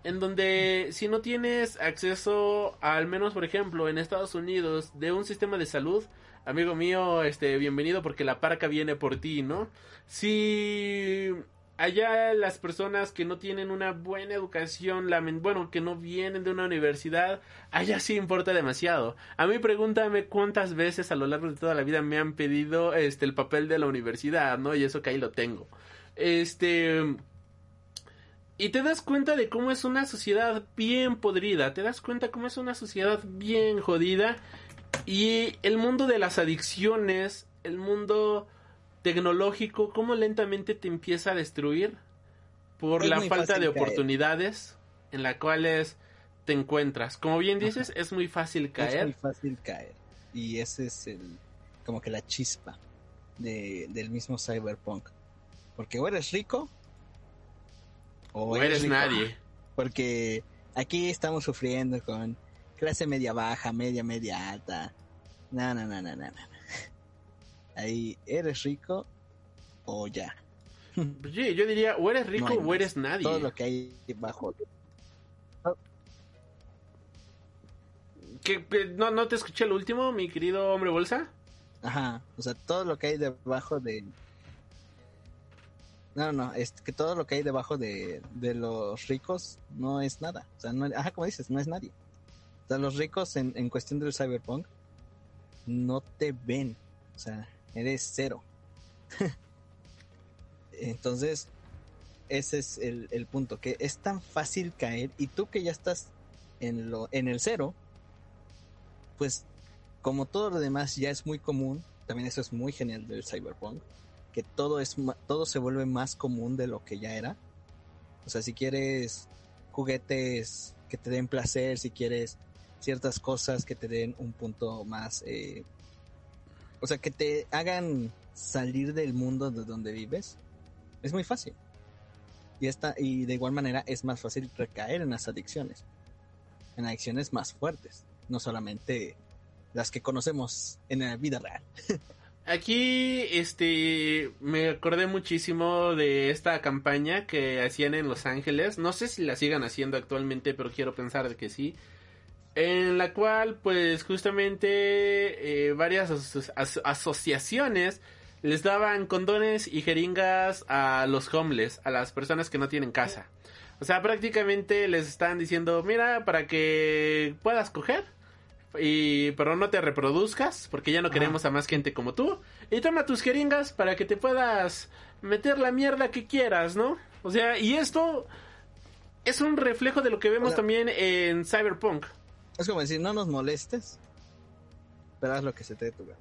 En donde si no tienes acceso, al menos por ejemplo en Estados Unidos, de un sistema de salud, amigo mío, este, bienvenido porque la parca viene por ti, ¿no? Si allá las personas que no tienen una buena educación, bueno, que no vienen de una universidad, allá sí importa demasiado. A mí pregúntame cuántas veces a lo largo de toda la vida me han pedido este el papel de la universidad, ¿no? Y eso que ahí lo tengo. Este y te das cuenta de cómo es una sociedad bien podrida, te das cuenta cómo es una sociedad bien jodida y el mundo de las adicciones, el mundo tecnológico, cómo lentamente te empieza a destruir por Es la falta de caer. oportunidades en las cuales te encuentras. Como bien dices, es muy fácil Es muy caer. fácil caer. Y ese es el, como que la chispa de, del mismo cyberpunk. Porque o eres rico O eres rico. nadie. Porque aquí estamos sufriendo con clase media baja, media, media alta. No, no, no, no, no, no. Ahí eres rico o ya. Sí, yo diría, o eres rico No o eres nadie. Todo lo que hay bajo. ¿Qué- qué- no, ¿No te escuché el último, mi querido hombre bolsa? Ajá, o sea, todo lo que hay debajo de... No, no, es que todo lo que hay debajo de, de los ricos no es nada. O sea, no, ajá, como dices, no es nadie. Los ricos en, cuestión del cyberpunk no te ven. O sea, eres cero. [laughs] Entonces, ese es el, punto, que es tan fácil caer y tú que ya estás en, en el cero, pues como todo lo demás ya es muy común, también eso es muy genial del cyberpunk, que todo es todo se vuelve más común de lo que ya era. O sea, si quieres juguetes que te den placer, si quieres ciertas cosas que te den un punto más, eh, o sea, que te hagan salir del mundo de donde vives, es muy fácil. Y esta y de igual manera es más fácil recaer en las adicciones, en adicciones más fuertes, no solamente las que conocemos en la vida real. [laughs] Aquí, este, me acordé muchísimo de esta campaña que hacían en Los Ángeles. No sé si la sigan haciendo actualmente, pero quiero pensar que sí. En la cual, pues, justamente, eh, varias aso- aso- asociaciones les daban condones y jeringas a los homeless, a las personas que no tienen casa. O sea, prácticamente les están diciendo, mira, para que puedas coger, y pero no te reproduzcas porque ya no queremos a más gente como tú y toma tus jeringas para que te puedas meter la mierda que quieras, ¿no? O sea, y esto es un reflejo de lo que vemos también en Cyberpunk. Es como decir, no nos molestes, pero haz lo que se te dé tu gana.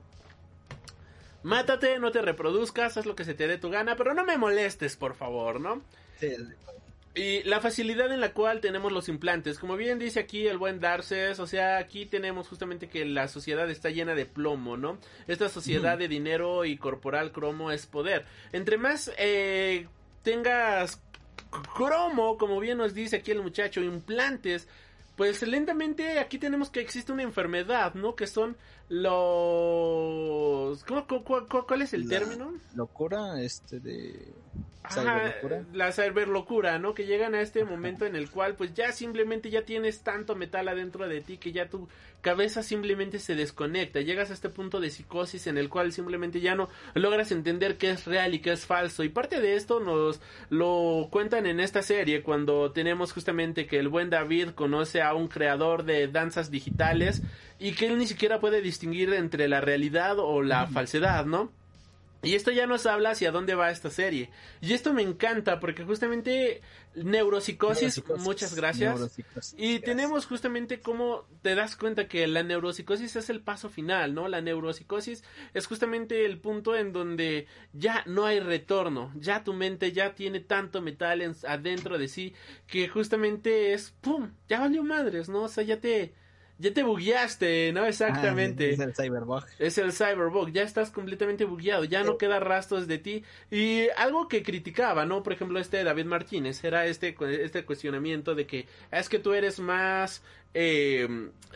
Mátate, no te reproduzcas, haz lo que se te dé tu gana, pero no me molestes, por favor, ¿no? Sí, Y la facilidad en la cual tenemos los implantes, como bien dice aquí el buen Darces, o sea, aquí tenemos justamente que la sociedad está llena de plomo, ¿no? Esta sociedad de dinero y corporal cromo es poder. Entre más eh, tengas cromo, como bien nos dice aquí el muchacho, implantes, pues lentamente aquí tenemos que existe una enfermedad, ¿no? Que son los... ¿Cómo, cu- cu- cu- cuál es el La término? Locura, este de... Ajá, la cyberlocura, ¿no? Que llegan a este momento en el cual pues ya simplemente ya tienes tanto metal adentro de ti que ya tu cabeza simplemente se desconecta. Llegas a este punto de psicosis en el cual simplemente ya no logras entender qué es real y qué es falso. Y parte de esto nos lo cuentan en esta serie cuando tenemos justamente que el buen David conoce a un creador de danzas digitales y que él ni siquiera puede distinguir entre la realidad o la falsedad, ¿no? Y esto ya nos habla hacia dónde va esta serie. Y esto me encanta porque justamente neuropsicosis, Neuropsicosis, muchas gracias. neuropsicosis, Y gracias. tenemos justamente cómo te das cuenta que la neuropsicosis es el paso final, ¿no? La neuropsicosis es justamente el punto en donde ya no hay retorno, ya tu mente ya tiene tanto metal en- adentro de sí que justamente es, ¡pum! Ya valió madres, ¿no? O sea, ya te, ya te bugueaste, ¿no? Ah, Exactamente. es el cyberbug. Es el cyberbug, ya estás completamente bugueado, ya no queda rastros de ti. Y algo que criticaba, ¿no? Por ejemplo, este David Martínez, era este, este cuestionamiento de que es que tú eres más, eh,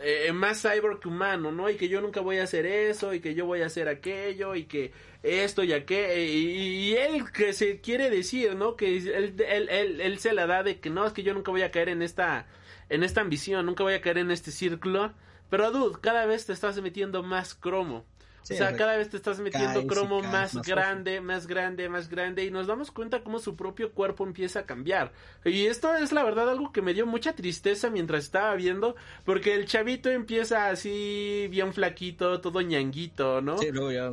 eh, más cyber que humano, ¿no? Y que yo nunca voy a hacer eso, y que yo voy a hacer aquello, y que esto y aquello. Y, y él que se quiere decir, ¿no? Que él, él, él, él se la da de que no, es que yo nunca voy a caer en esta, en esta ambición, nunca voy a caer en este círculo. Pero, dude, cada vez te estás metiendo más cromo. Sí, o sea, cada vez te estás metiendo cromo caes más, más grande, más grande, más grande y nos damos cuenta cómo su propio cuerpo empieza a cambiar. Y esto es la verdad algo que me dio mucha tristeza mientras estaba viendo, porque el chavito empieza así bien flaquito, todo ñanguito, ¿no? Sí, luego ya.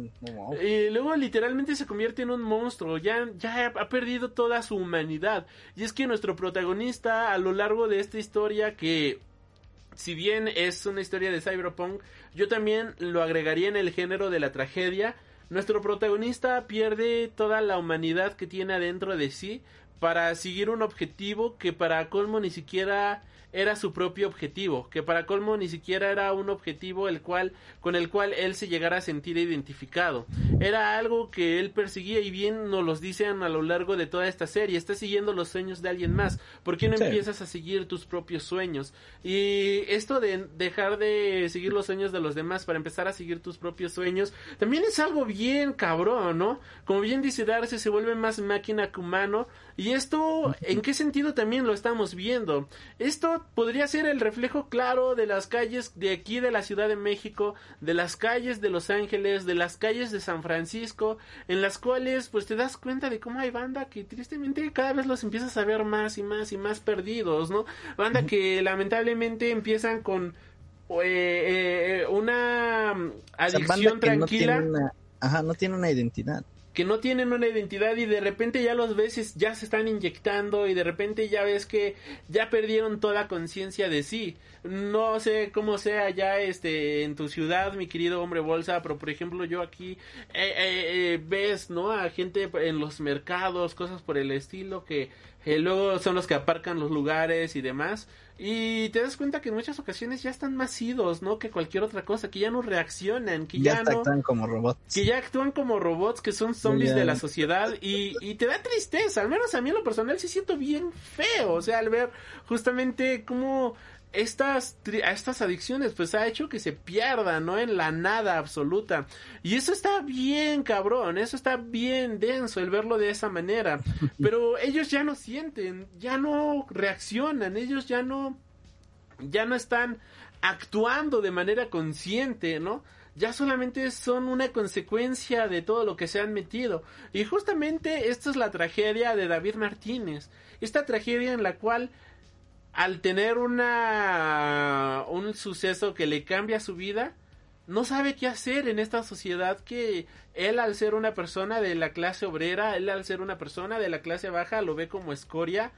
Y luego literalmente se convierte en un monstruo, ya, ya ha perdido toda su humanidad. Y es que nuestro protagonista a lo largo de esta historia que si bien es una historia de cyberpunk, yo también lo agregaría en el género de la tragedia. Nuestro protagonista pierde toda la humanidad que tiene adentro de sí para seguir un objetivo que para colmo ni siquiera era su propio objetivo, que para colmo ni siquiera era un objetivo el cual con el cual él se llegara a sentir identificado. Era algo que él perseguía y bien nos los dicen a lo largo de toda esta serie, está siguiendo los sueños de alguien más. ¿Por qué no Sí. empiezas a seguir tus propios sueños? Y esto de dejar de seguir los sueños de los demás para empezar a seguir tus propios sueños, también es algo bien cabrón, ¿no? Como bien dice Darcy, se vuelve más máquina que humano. Y esto, ¿en qué sentido también lo estamos viendo? Esto podría ser el reflejo claro de las calles de aquí de la Ciudad de México, de las calles de Los Ángeles, de las calles de San Francisco, en las cuales pues te das cuenta de cómo hay banda que tristemente cada vez los empiezas a ver más y más y más perdidos, ¿no? Banda que lamentablemente empiezan con eh, eh, una O sea, banda adicción no tranquila tiene una- Ajá, no tiene una identidad. Que no tienen una identidad y de repente ya los ves ya se están inyectando y de repente ya ves que ya perdieron toda conciencia de sí. No sé cómo sea ya este en tu ciudad, mi querido hombre bolsa, pero por ejemplo yo aquí eh, eh, eh, ves, ¿no? A gente en los mercados, cosas por el estilo que eh, luego son los que aparcan los lugares y demás. Y te das cuenta que en muchas ocasiones ya están más idos, ¿no? Que cualquier otra cosa, que ya no reaccionan, que Ya, no actúan como robots. que ya actúan como robots, que son zombies ya. de la sociedad y, y te da tristeza, al menos a mí en lo personal sí siento bien feo, o sea, al ver justamente cómo estas, estas adicciones pues ha hecho que se pierdan, ¿no? En la nada absoluta. Y eso está bien cabrón, eso está bien denso el verlo de esa manera. [laughs] Pero ellos ya no sienten, ya no reaccionan, ellos ya no, ya no están actuando de manera consciente, ¿no? Ya solamente son una consecuencia de todo lo que se han metido. Y justamente esta es la tragedia de David Martínez. Esta tragedia en la cual al tener una un suceso que le cambia su vida, no sabe qué hacer en esta sociedad que él al ser una persona de la clase obrera, él al ser una persona de la clase baja lo ve como escoria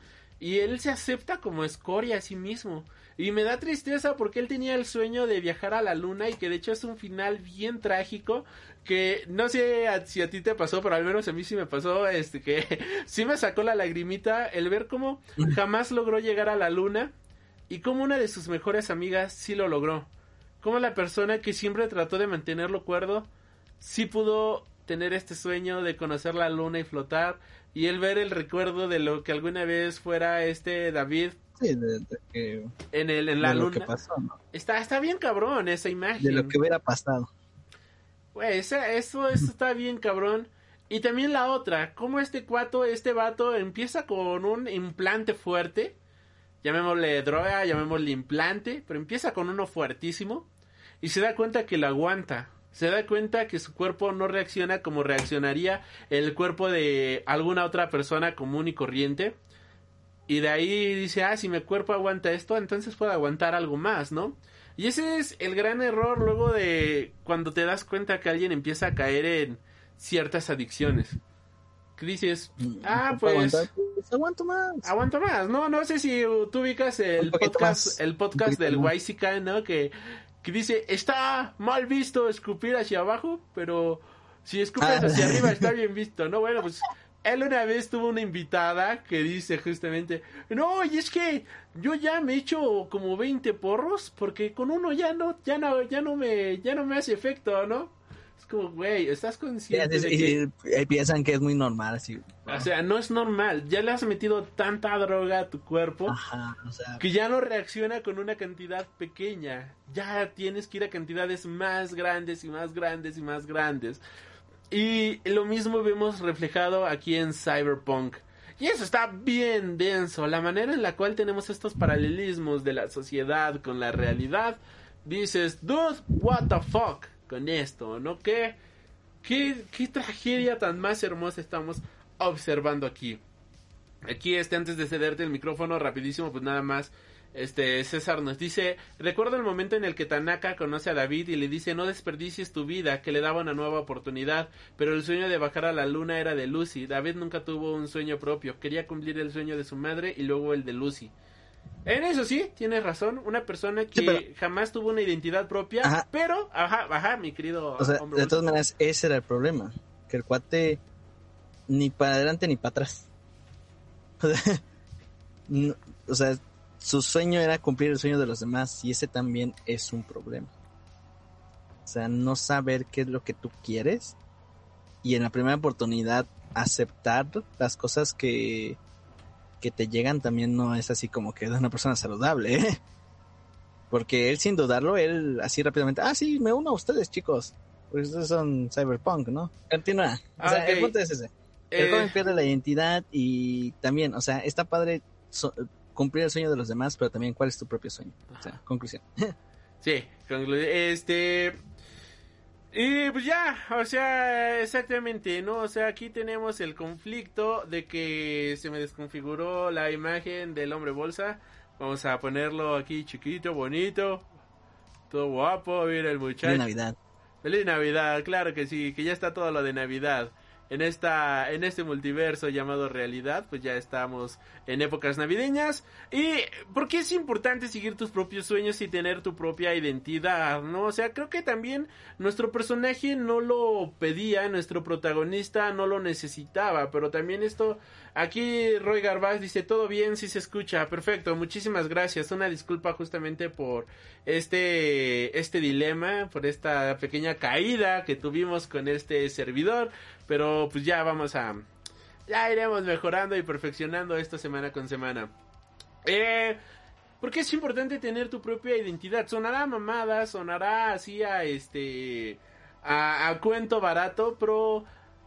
y él se acepta como escoria a sí mismo. Y me da tristeza porque él tenía el sueño de viajar a la luna y que de hecho es un final bien trágico que no sé a- si a ti te pasó, pero al menos a mí sí me pasó, este que [laughs] sí me sacó la lagrimita el ver cómo [laughs] jamás logró llegar a la luna y cómo una de sus mejores amigas sí lo logró. Como la persona que siempre trató de mantenerlo cuerdo sí pudo tener este sueño de conocer la luna y flotar y el ver el recuerdo de lo que alguna vez fuera este David Sí, de, de que- en el en la de lo luna. que pasó, ¿no? Está está bien cabrón esa imagen. De lo que hubiera pasado. Güey, eso, eso está bien cabrón. Y también la otra, cómo este cuato, este vato empieza con un implante fuerte, llamémosle droga, llamémosle implante, pero empieza con uno fuertísimo y se da cuenta que lo aguanta. Se da cuenta que su cuerpo no reacciona como reaccionaría el cuerpo de alguna otra persona común y corriente. Y de ahí dice, ah, si mi cuerpo aguanta esto, entonces puedo aguantar algo más, ¿no? Y ese es el gran error luego de cuando te das cuenta que alguien empieza a caer en ciertas adicciones. Que dices, ah, ¿Puedo pues aguantar? Pues aguanto más. aguanto más. No, no sé si tú ubicas el podcast, más. el podcast del. YCK, ¿no? Que, que dice, está mal visto escupir hacia abajo, pero si escupes Ah. hacia arriba está [laughs] bien visto, ¿no? Bueno, pues él una vez tuvo una invitada que dice justamente, no, y es que yo ya me he hecho como 20 porros porque con uno ya no, ya no, ya no me, ya no me hace efecto, ¿no? Es como, güey, estás consciente de que... Y- y piensan que es muy normal, así. O sea, no es normal. Ya le has metido tanta droga a tu cuerpo Ajá, o sea, que ya no reacciona con una cantidad pequeña. Ya tienes que ir a cantidades más grandes y más grandes y más grandes. Y lo mismo vemos reflejado aquí en Cyberpunk. Y eso está bien denso. La manera en la cual tenemos estos paralelismos de la sociedad con la realidad. Dices, dude, what the fuck. Con esto, ¿no? ¿Qué, qué, qué tragedia tan más hermosa estamos observando aquí? Aquí, este, antes de cederte el micrófono, rapidísimo, pues nada más este César nos dice, recuerdo el momento en el que Tanaka conoce a David y le dice no desperdicies tu vida, que le daba una nueva oportunidad, pero el sueño de bajar a la luna era de Lucy. David nunca tuvo un sueño propio, quería cumplir el sueño de su madre y luego el de Lucy. En eso sí, tienes razón, una persona que Sí, pero- jamás tuvo una identidad propia, Ajá. pero, ajá, ajá, mi querido O sea, hombre de todas maneras, ese era el problema. Que el cuate ni para adelante ni para atrás. [laughs] O sea, no- o sea, su sueño era cumplir el sueño de los demás y ese también es un problema. O sea, no saber qué es lo que tú quieres y en la primera oportunidad aceptar las cosas que, que te llegan también no es así como que de una persona saludable, ¿eh? Porque él sin dudarlo, él así rápidamente, ah, sí, me uno a ustedes, chicos. Pues ustedes son cyberpunk, ¿no? Continúa. O sea, Ah, ok. el punto es ese. El Eh, joven pierde la identidad y también, o sea, está padre so- cumplir el sueño de los demás, pero también cuál es tu propio sueño. O sea, conclusión. Sí, este... Y pues ya, o sea, exactamente, ¿no? O sea, aquí tenemos el conflicto de que se me desconfiguró la imagen del hombre bolsa. Vamos a ponerlo aquí chiquito, bonito, todo guapo, mira el muchacho. De Navidad. Feliz Navidad, claro que sí, que ya está todo lo de Navidad. En esta en este multiverso llamado realidad, pues ya estamos en épocas navideñas y ¿por qué es importante seguir tus propios sueños y tener tu propia identidad, no? O sea, creo que también nuestro personaje no lo pedía, nuestro protagonista no lo necesitaba, pero también esto aquí Roy Garbaz dice, "Todo bien, sí se escucha. Perfecto, muchísimas gracias. Una disculpa justamente por este este dilema, por esta pequeña caída que tuvimos con este servidor, pero pues ya vamos a ya iremos mejorando y perfeccionando esto semana con semana. Eh, porque es importante tener tu propia identidad. Sonará mamada, sonará así a este a, cuento barato, pero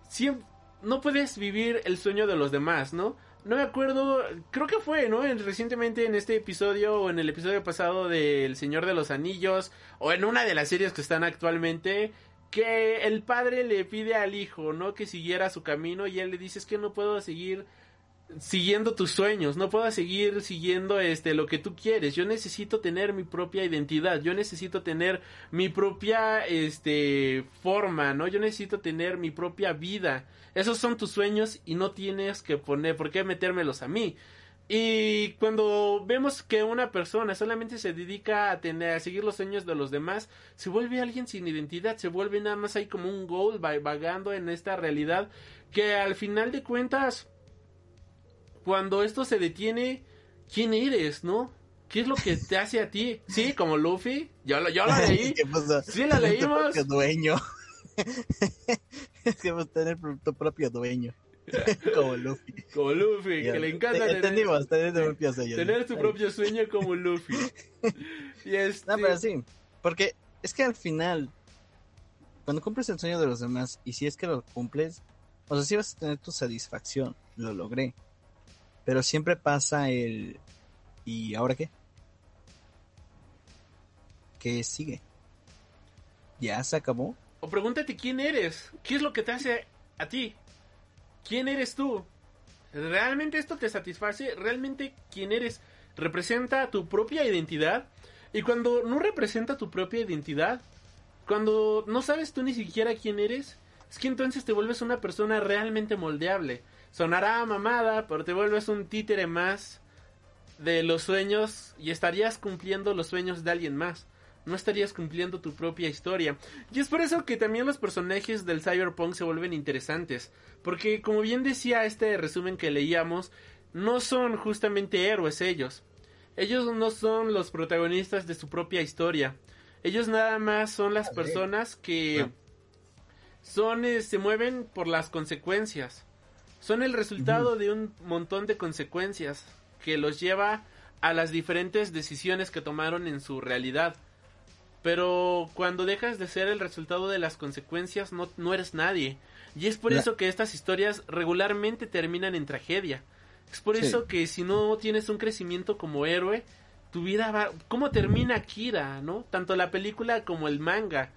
siempre no puedes vivir el sueño de los demás, ¿no? No me acuerdo, creo que fue, ¿no? En- recientemente en este episodio o en el episodio pasado de El Señor de los Anillos o en una de las series que están actualmente que el padre le pide al hijo, ¿no? Que siguiera su camino y él le dice es que no puedo seguir siguiendo tus sueños, no puedo seguir siguiendo este lo que tú quieres. Yo necesito tener mi propia identidad, yo necesito tener mi propia este forma, ¿no? Yo necesito tener mi propia vida. Esos son tus sueños y no tienes que poner por qué metérmelos a mí. Y cuando vemos que una persona solamente se dedica a tener a seguir los sueños de los demás, se vuelve alguien sin identidad, se vuelve nada más ahí como un goal va- vagando en esta realidad que al final de cuentas cuando esto se detiene, ¿quién eres, no? ¿Qué es lo que te hace a ti? Sí, como Luffy, yo lo, yo lo leí. [laughs] ¿Qué pasó? Sí, la leímos. dueño. [laughs] es que vos tener tu propio dueño. [laughs] Como Luffy. Como Luffy, que le encanta Te- tener, tener tu propio sueño. tener tu Está propio sueño como Luffy. [laughs] Y este, No, pero sí, porque es que al final, cuando cumples el sueño de los demás, y si es que lo cumples, o sea, sí vas a tener tu satisfacción, lo logré. Pero siempre pasa el... ¿Y ahora qué? ¿Qué sigue? ¿Ya se acabó? O pregúntate quién eres, qué es lo que te hace a ti, quién eres tú. ¿Realmente esto te satisface? ¿Realmente quién eres representa tu propia identidad? Y cuando no representa tu propia identidad, cuando no sabes tú ni siquiera quién eres, es que entonces te vuelves una persona realmente moldeable. Sonará mamada, pero te vuelves un títere más de los sueños y estarías cumpliendo los sueños de alguien más. No estarías cumpliendo tu propia historia. Y es por eso que también los personajes del cyberpunk se vuelven interesantes. Porque como bien decía este resumen que leíamos, no son justamente héroes ellos. Ellos no son los protagonistas de su propia historia. Ellos nada más son las personas que son eh, se mueven por las consecuencias. Son el resultado de un montón de consecuencias que los lleva a las diferentes decisiones que tomaron en su realidad. Pero cuando dejas de ser el resultado de las consecuencias, no, no eres nadie. Y es por La- eso que estas historias regularmente terminan en tragedia. Es por Sí. eso que si no tienes un crecimiento como héroe, tu vida va... ¿Cómo termina Kira, no? Tanto la película como el manga.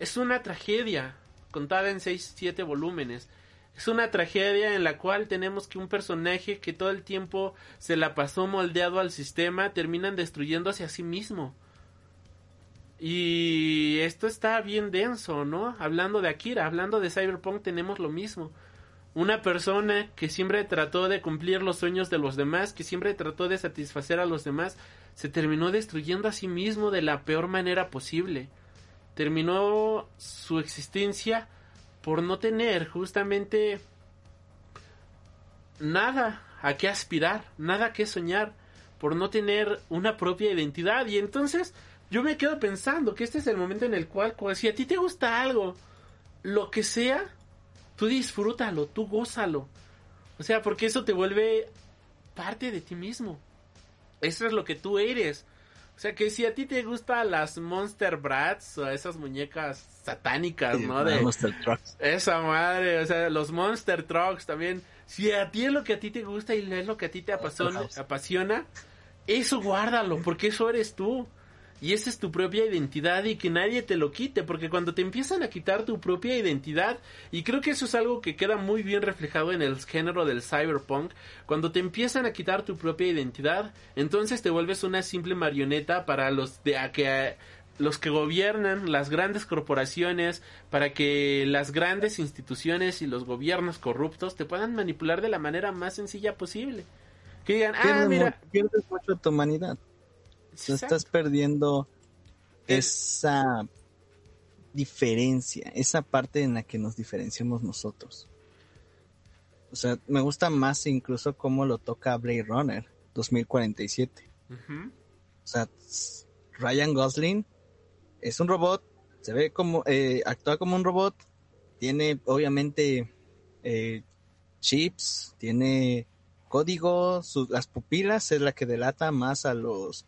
es una tragedia contada en 6, 7 volúmenes. Es una tragedia en la cual tenemos que un personaje que todo el tiempo se la pasó moldeado al sistema terminan destruyéndose a sí mismo. Y esto está bien denso, ¿no? Hablando de Akira, hablando de Cyberpunk tenemos lo mismo. Una persona que siempre trató de cumplir los sueños de los demás, que siempre trató de satisfacer a los demás, se terminó destruyendo a sí mismo de la peor manera posible. Terminó su existencia por no tener justamente nada a qué aspirar, nada a qué soñar, por no tener una propia identidad. Y entonces yo me quedo pensando que este es el momento en el cual, si a ti te gusta algo, lo que sea, tú disfrútalo, tú gózalo. O sea, porque eso te vuelve parte de ti mismo. Eso es lo que tú eres. O sea, que si a ti te gustan las Monster Brats o esas muñecas satánicas, ¿no? De Monster Trucks. esa madre, o sea, los Monster Trucks también. Si a ti es lo que a ti te gusta y es lo que a ti te apasiona, apasiona eso guárdalo, porque eso eres tú. Y esa es tu propia identidad y que nadie te lo quite, porque cuando te empiezan a quitar tu propia identidad, y creo que eso es algo que queda muy bien reflejado en el género del cyberpunk, cuando te empiezan a quitar tu propia identidad, entonces te vuelves una simple marioneta para los de a que los que gobiernan las grandes corporaciones para que las grandes instituciones y los gobiernos corruptos te puedan manipular de la manera más sencilla posible. Que digan, ah, Pierdes, mira, pierdes mucho tu humanidad. Estás perdiendo El- esa diferencia, esa parte en la que nos diferenciamos nosotros. O sea, me gusta más incluso cómo lo toca Blade Runner 2047. Ujú. O sea, Ryan Gosling es un robot, se ve como, eh, actúa como un robot, tiene obviamente eh, chips, tiene código, sus, las pupilas es la que delata más a los,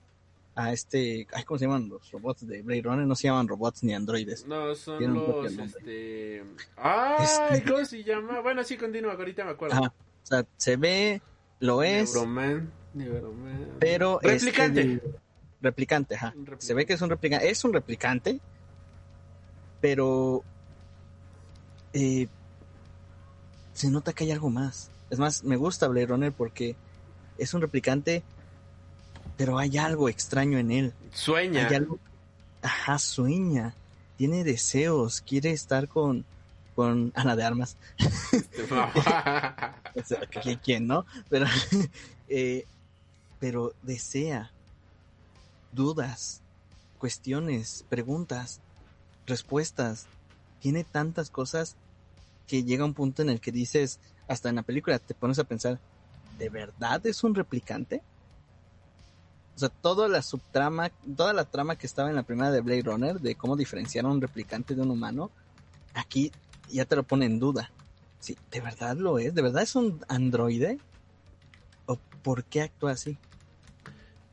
a este, ay, ¿cómo se llaman los robots de Blade Runner? No se llaman robots ni androides. No, son Tiene un propio los, este... ¡Ay! Este- ¿Cómo se llama? Bueno, sí, continúa, ahorita me acuerdo. Ajá, o sea, se ve, lo es, Neuroman. Neuroman. pero Replicante. el- replicante, ajá. Replicante. Se ve que es un replicante, es un replicante, pero eh, se nota que hay algo más. Es más, me gusta Blade Runner porque es un replicante, pero hay algo extraño en él. Sueña. Hay algo, ajá, sueña, tiene deseos, quiere estar con con Ana de Armas. [laughs] O sea, ¿qui- ¿Quién no? Pero, [laughs] eh, pero desea dudas, cuestiones, preguntas, respuestas. Tiene tantas cosas que llega un punto en el que dices, hasta en la película te pones a pensar, ¿de verdad es un replicante? O sea, toda la subtrama, toda la trama que estaba en la primera de Blade Runner, de cómo diferenciar a un replicante de un humano, aquí ya te lo pone en duda. Sí, ¿de verdad lo es? ¿De verdad es un androide? ¿O por qué actúa así?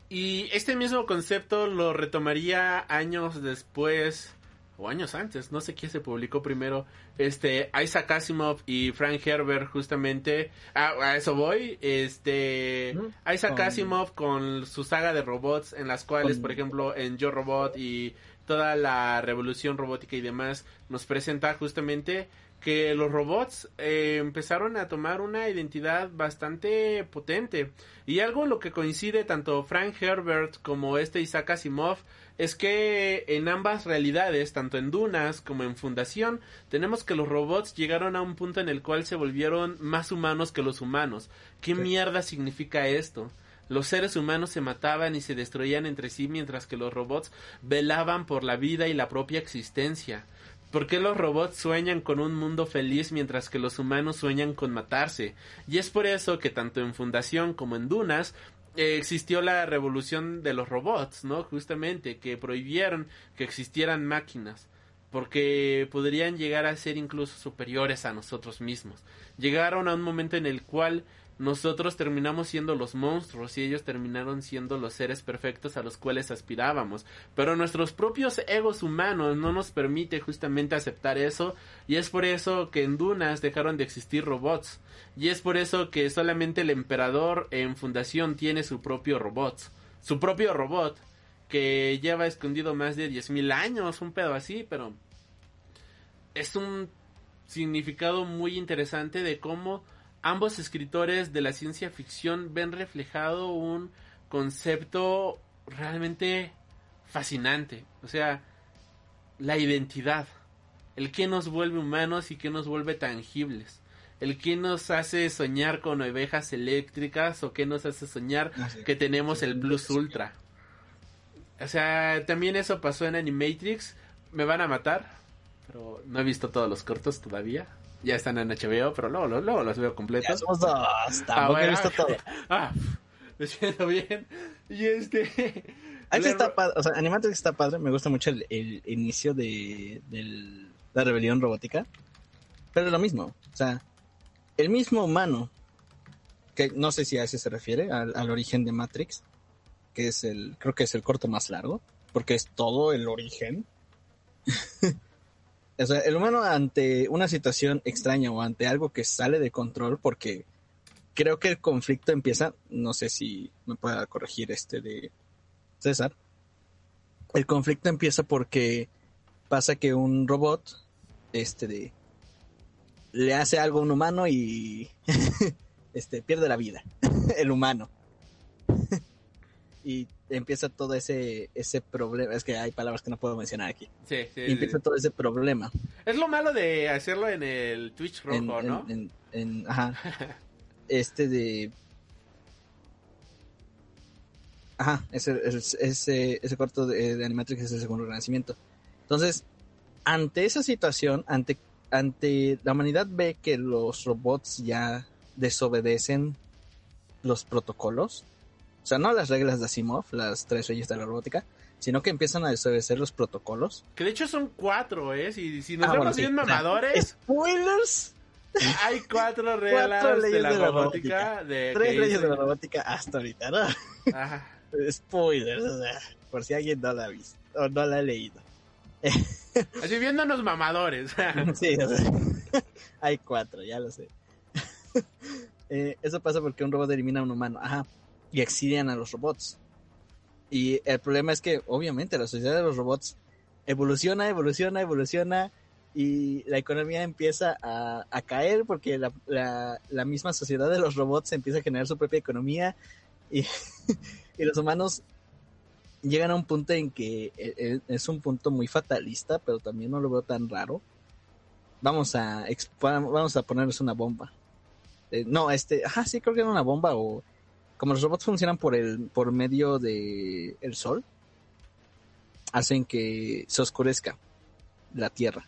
Y este mismo concepto lo retomaría años después, o años antes, no sé quién se publicó primero, este, Isaac Asimov y Frank Herbert justamente, a, a eso voy, este, Ujú. Isaac Con- Asimov con su saga de robots, en las cuales, Con- por ejemplo, en Yo Robot y toda la revolución robótica y demás, nos presenta justamente que los robots eh, empezaron a tomar una identidad bastante potente. Y algo en lo que coincide tanto Frank Herbert como este Isaac Asimov es que en ambas realidades, tanto en Dunas como en Fundación, tenemos que los robots llegaron a un punto en el cual se volvieron más humanos que los humanos. ¿Qué Sí. mierda significa esto? Los seres humanos se mataban y se destruían entre sí mientras que los robots velaban por la vida y la propia existencia. ¿Por qué los robots sueñan con un mundo feliz mientras que los humanos sueñan con matarse? Y es por eso que tanto en Fundación como en Dunas eh, existió la revolución de los robots, ¿no? Justamente, que prohibieron que existieran máquinas, porque podrían llegar a ser incluso superiores a nosotros mismos. Llegaron a un momento en el cual nosotros terminamos siendo los monstruos y ellos terminaron siendo los seres perfectos a los cuales aspirábamos. Pero nuestros propios egos humanos no nos permite justamente aceptar eso y es por eso que en Dunas dejaron de existir robots. Y es por eso que solamente el emperador en fundación tiene su propio robot. Su propio robot que lleva escondido más de 10.000 años, un pedo así, pero es un significado muy interesante de cómo ambos escritores de la ciencia ficción ven reflejado un concepto realmente fascinante. O sea, la identidad. El que nos vuelve humanos y que nos vuelve tangibles. El que nos hace soñar con ovejas eléctricas o que nos hace soñar Ah, que tenemos el Plus Ultra. O sea, también eso pasó en Animatrix. Me van a matar. Pero no he visto todos los cortos todavía. Ya están en HBO, pero luego, luego, luego los veo Ya completos. somos dos. Ah, Tampoco he bueno. visto todo. [laughs] Ah, me siento bien. Y este. [laughs] Le- está padre, o sea, Animatrix está padre, me gusta mucho el, el inicio de del- la rebelión robótica, pero es lo mismo, o sea, el mismo humano, que no sé si a ese se refiere, al, al origen de Matrix, que es el, creo que es el corto más largo, porque es todo el origen. [laughs] o sea, el humano ante una situación extraña o ante algo que sale de control, porque creo que el conflicto empieza, no sé si me pueda corregir este de César, el conflicto empieza porque pasa que un robot este de le hace algo a un humano y [laughs] este pierde la vida [laughs] el humano. [laughs] Y empieza todo ese ese problema es que hay palabras que no puedo mencionar aquí Sí, sí, y sí. empieza todo ese problema Es lo malo de hacerlo en el Twitch rojo, en, ¿no? en- en- ajá [laughs] este de ajá ese ese, ese, ese corto de, de Animatrix es el segundo renacimiento entonces ante esa situación ante ante la humanidad ve que los robots ya desobedecen los protocolos o sea no las reglas de Asimov las tres leyes de la robótica sino que empiezan a desobedecer los protocolos Que de hecho son cuatro, ¿eh? Si, si nos Ah, vemos bueno, bien mamadores, spoilers hay cuatro reglas leyes de la de la robótica. De tres leyes de la robótica hasta ahorita no Ajá. [laughs] Spoilers, o sea, por si alguien no la ha visto o no la ha leído. [laughs] Así viéndonos mamadores. [laughs] Sí, o sea, hay cuatro, ya lo sé. Eh, eso pasa porque un robot elimina a un humano, ajá, y exilian a los robots. Y el problema es que, obviamente, la sociedad de los robots evoluciona, evoluciona, evoluciona, y la economía empieza a, a caer porque la, la- la misma sociedad de los robots empieza a generar su propia economía, y, [laughs] y los humanos llegan a un punto en que eh, eh, es un punto muy fatalista, pero también no lo veo tan raro. Vamos a vamos a una bomba. Eh, no, este, ajá, sí creo que era una bomba o como los robots funcionan por el por medio de el sol, hacen que se oscurezca la Tierra.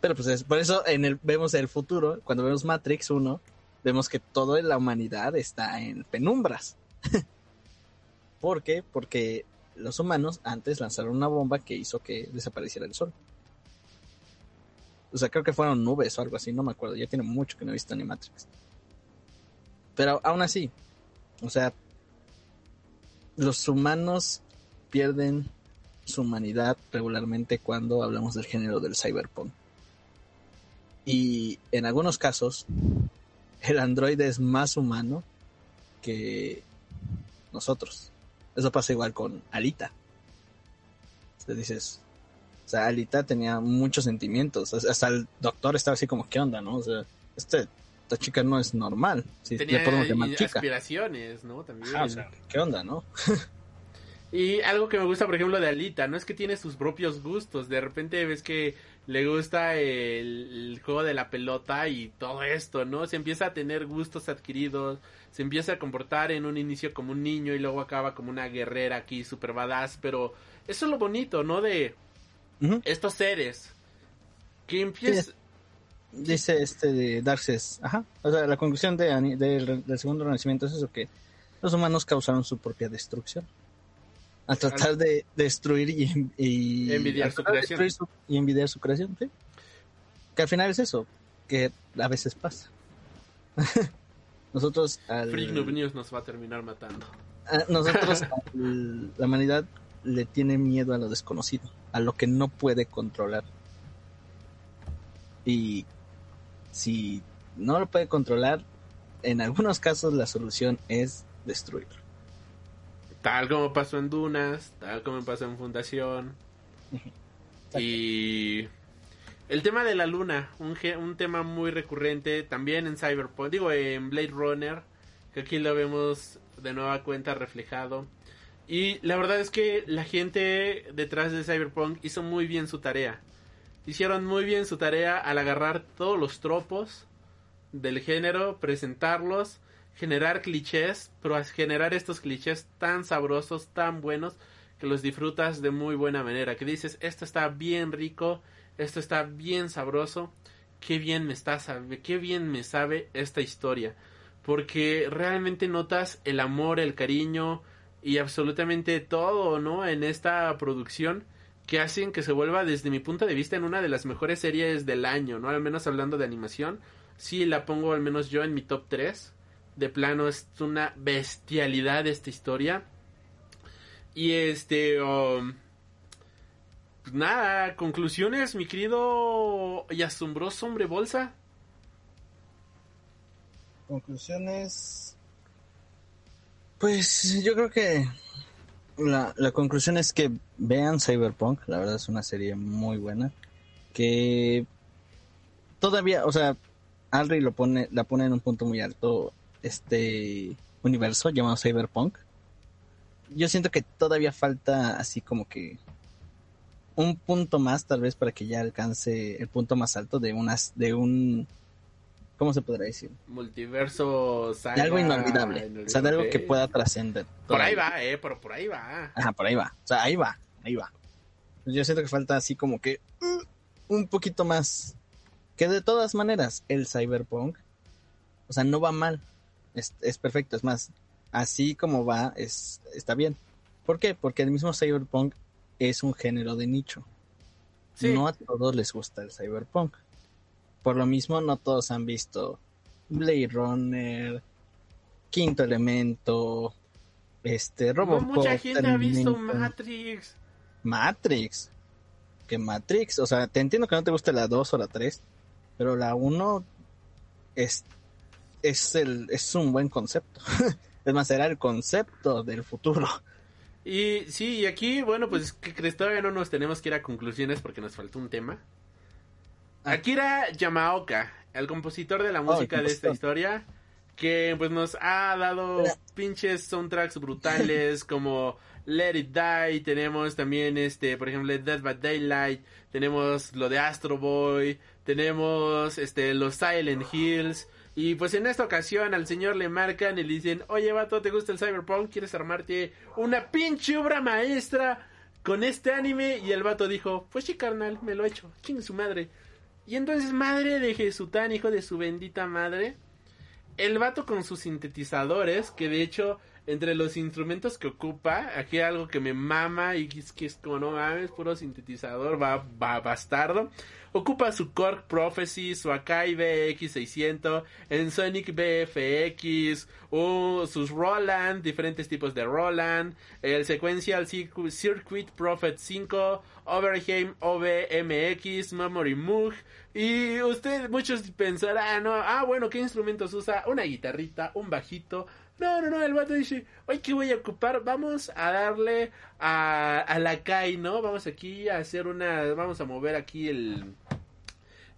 Pero pues es, por eso en el vemos el futuro, cuando vemos Matrix 1, vemos que toda la humanidad está en penumbras. [laughs] ¿Por qué? Porque los humanos antes lanzaron una bomba que hizo que desapareciera el sol. O sea, creo que fueron nubes o algo así, no me acuerdo. Ya tiene mucho que no he visto Animatrix. Pero aún así, o sea, los humanos pierden su humanidad regularmente cuando hablamos del género del cyberpunk. Y en algunos casos, el androide es más humano que nosotros. Eso pasa igual con Alita. Te dices, o sea, Alita tenía muchos sentimientos. Hasta el doctor estaba así como, ¿qué onda, no? O sea, este, esta chica no es normal. Si Tenía le podemos llamar chica. aspiraciones, ¿no? También. O sea, ¿qué onda, no? [laughs] Y algo que me gusta, por ejemplo, de Alita, no es que tiene sus propios gustos. De repente ves que le gusta el, el juego de la pelota y todo esto, ¿no? Se empieza a tener gustos adquiridos, se empieza a comportar en un inicio como un niño y luego acaba como una guerrera aquí super badass. Pero eso es lo bonito, ¿no? De estos seres que empiezan. Dice este de Darkseid, ajá. O sea, la conclusión de, Ani- del, del segundo renacimiento es eso, que los humanos causaron su propia destrucción. A tratar de destruir y, y Envidiar su de creación. destruir su- y envidiar su creación, sí. Que al final es eso, que a veces pasa. [laughs] nosotros al, Freak Noob News nos va a terminar matando. a- nosotros [laughs] al- la humanidad le tiene miedo a lo desconocido, a lo que no puede controlar. Y si no lo puede controlar, en algunos casos la solución es destruirlo. Tal como pasó en Dunas, tal como pasó en Fundación. Y El tema de la luna, un, tema muy recurrente también en Cyberpunk, digo en Blade Runner, que aquí lo vemos de nueva cuenta reflejado. Y la verdad es que la gente detrás de Cyberpunk hizo muy bien su tarea. Hicieron muy bien su tarea al agarrar todos los tropos del género, presentarlos, generar clichés, pero generar estos clichés tan sabrosos, tan buenos, que los disfrutas de muy buena manera. Que dices, esto está bien rico, esto está bien sabroso, qué bien me está sabe, qué bien me sabe esta historia. Porque realmente notas el amor, el cariño y absolutamente todo, ¿no? En esta producción que hacen que se vuelva, desde mi punto de vista, en una de las mejores series del año, ¿no? Al menos hablando de animación. Sí, la pongo al menos yo en mi top 3. De plano, es una bestialidad esta historia. Y este... um, pues nada, conclusiones, mi querido y asombroso hombre bolsa. Conclusiones. Pues yo creo que la, la conclusión es que vean Cyberpunk, la verdad es una serie muy buena. Que todavía, o sea, Alri lo pone, la pone en un punto muy alto este universo llamado Cyberpunk. Yo siento que todavía falta así como que un punto más tal vez para que ya alcance el punto más alto de unas de un ¿cómo se podrá decir? Multiverso de algo inolvidable, o sea, de algo que pueda trascender. Por ahí va, eh, pero por ahí va. Ajá, por ahí va. O sea, ahí va, ahí va. Yo siento que falta así como que uh, un poquito más. Que de todas maneras, el cyberpunk, o sea, no va mal. Es, es perfecto, es más, así como va, es, está bien. ¿Por qué? Porque el mismo cyberpunk es un género de nicho. Sí. No a todos les gusta el cyberpunk. Por lo mismo, no todos han visto Blade Runner, Quinto Elemento, este, No Robocop, mucha gente ha visto. Matrix. Matrix. Que Matrix, o sea, te entiendo que no te guste la 2 o la 3, pero la 1 es, es, el, es un buen concepto. [laughs] es más, será el concepto del futuro. Y sí, y aquí, bueno, pues que todavía no nos tenemos que ir a conclusiones porque nos faltó un tema. Ah. Akira Yamaoka, el compositor de la música de esta historia, que pues nos ha dado pinches soundtracks [laughs] brutales como Let It Die, tenemos también este, por ejemplo, Dead by Daylight, tenemos lo de Astro Boy, tenemos este los Silent Hills y pues en esta ocasión al señor le marcan y le dicen, "Oye, vato, ¿te gusta el Cyberpunk? ¿Quieres armarte una pinche obra maestra con este anime?" Y el vato dijo, "Pues sí, carnal, me lo he hecho. Chingue su madre." Y entonces, madre de Jesután, hijo de su bendita madre, el vato con sus sintetizadores, que de hecho, entre los instrumentos que ocupa, aquí hay algo que me mama y es que es como no mames, puro sintetizador, va, va bastardo. Ocupa su Korg Prophecy, su Akai BX600, en Sonic BFX, o sus Roland, diferentes tipos de Roland, el Sequential Circu- Circuit Prophet 5, Overheim OVMX, Memory Moog, y ustedes, muchos pensarán, ¿no? ah, bueno, ¿qué instrumentos usa? Una guitarrita, un bajito. No, no, no, el vato dice, oye, ¿qué voy a ocupar? Vamos a darle a, la Kai, ¿no? Vamos aquí a hacer una, vamos a mover aquí el,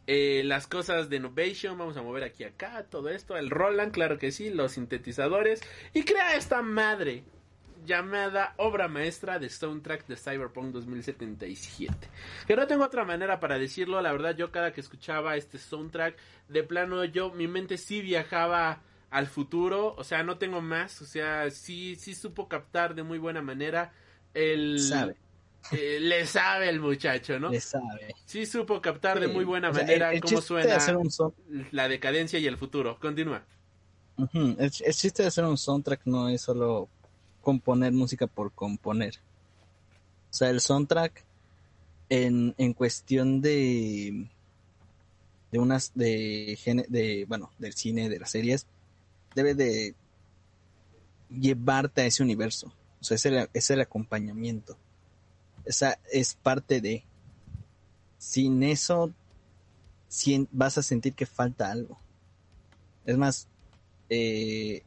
eh, las cosas de Innovation, vamos a mover aquí acá, todo esto, el Roland, claro que sí, los sintetizadores, y crea esta madre llamada obra maestra de soundtrack de Cyberpunk 2077. Que no tengo otra manera para decirlo, la verdad yo cada que escuchaba este soundtrack, de plano yo, mi mente sí viajaba al futuro, o sea, no tengo más, o sea, sí, sí supo captar de muy buena manera el... Sabe. eh, le sabe el muchacho, ¿no? Le sabe. Sí supo captar de muy buena o sea, manera el- el cómo de suena hacer un son- la decadencia y el futuro. Continúa. Ujú, El, el chiste de hacer un soundtrack no es solo componer música por componer. O sea, el soundtrack en, en cuestión de de unas de, de bueno del cine de las series debe de llevarte a ese universo. O sea, es el, es el acompañamiento. Esa es parte de. Sin eso, vas a sentir que falta algo. Es más, eh,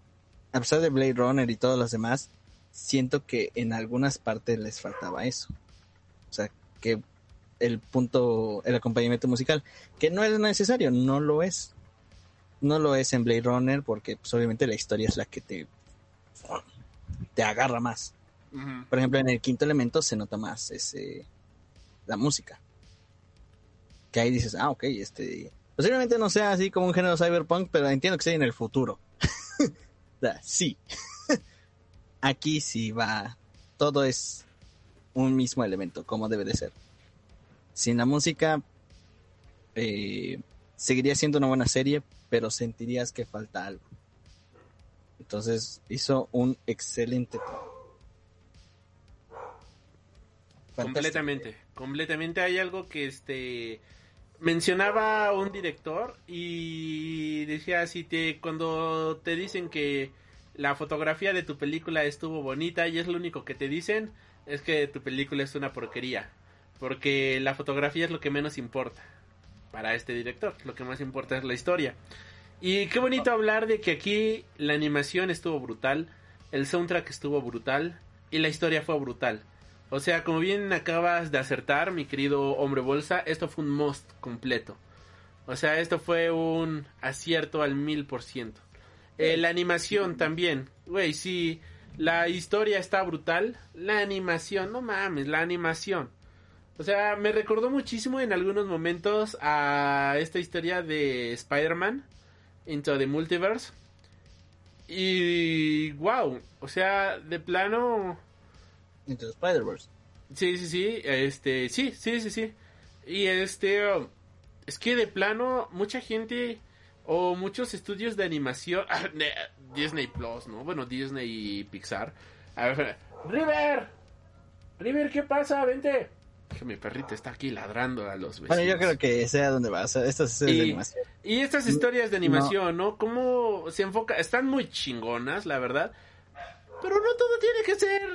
a pesar de Blade Runner y todos los demás, siento que en algunas partes les faltaba eso. O sea, que el punto, el acompañamiento musical, que no es necesario, no lo es. No lo es en Blade Runner porque pues, obviamente la historia es la que te, te agarra más. Por ejemplo, en el quinto elemento se nota más ese, la música. Que ahí dices, ah, ok, este... Posiblemente no sea así como un género cyberpunk, pero entiendo que sea en el futuro. [laughs] O sea, sí. [laughs] Aquí sí va... Todo es un mismo elemento, como debe de ser. Sin la música, eh, seguiría siendo una buena serie, pero sentirías que falta algo. Entonces hizo un excelente trabajo. Completamente, completamente. Hay algo que este mencionaba un director y decía si te cuando te dicen que la fotografía de tu película estuvo bonita y es lo único que te dicen es que tu película es una porquería, porque la fotografía es lo que menos importa para este director, lo que más importa es la historia. Y qué bonito hablar de que aquí la animación estuvo brutal, el soundtrack estuvo brutal y la historia fue brutal. O sea, como bien acabas de acertar, mi querido hombre bolsa, esto fue un must completo. O sea, esto fue un acierto al mil por ciento. Eh, la animación también, güey, sí, la historia está brutal, la animación, no mames, la animación. O sea, me recordó muchísimo en algunos momentos a esta historia de Spider-Man, Into the Multiverse. Y wow, o sea, de plano Into the Spider-Verse. Sí, sí, sí, este, sí, sí, sí, sí. Y este, es que de plano, mucha gente o muchos estudios de animación, [laughs] de- Disney Plus, ¿no? Bueno, Disney y Pixar. A ver, River, River, ¿qué pasa? Vente. Que mi perrito está aquí ladrando a los vecinos. Bueno, yo creo que sea donde va. O sea, estas de Y- animación. Y estas historias de animación, ¿no? ¿Cómo se enfoca? Están muy chingonas, la verdad. Pero no todo tiene que ser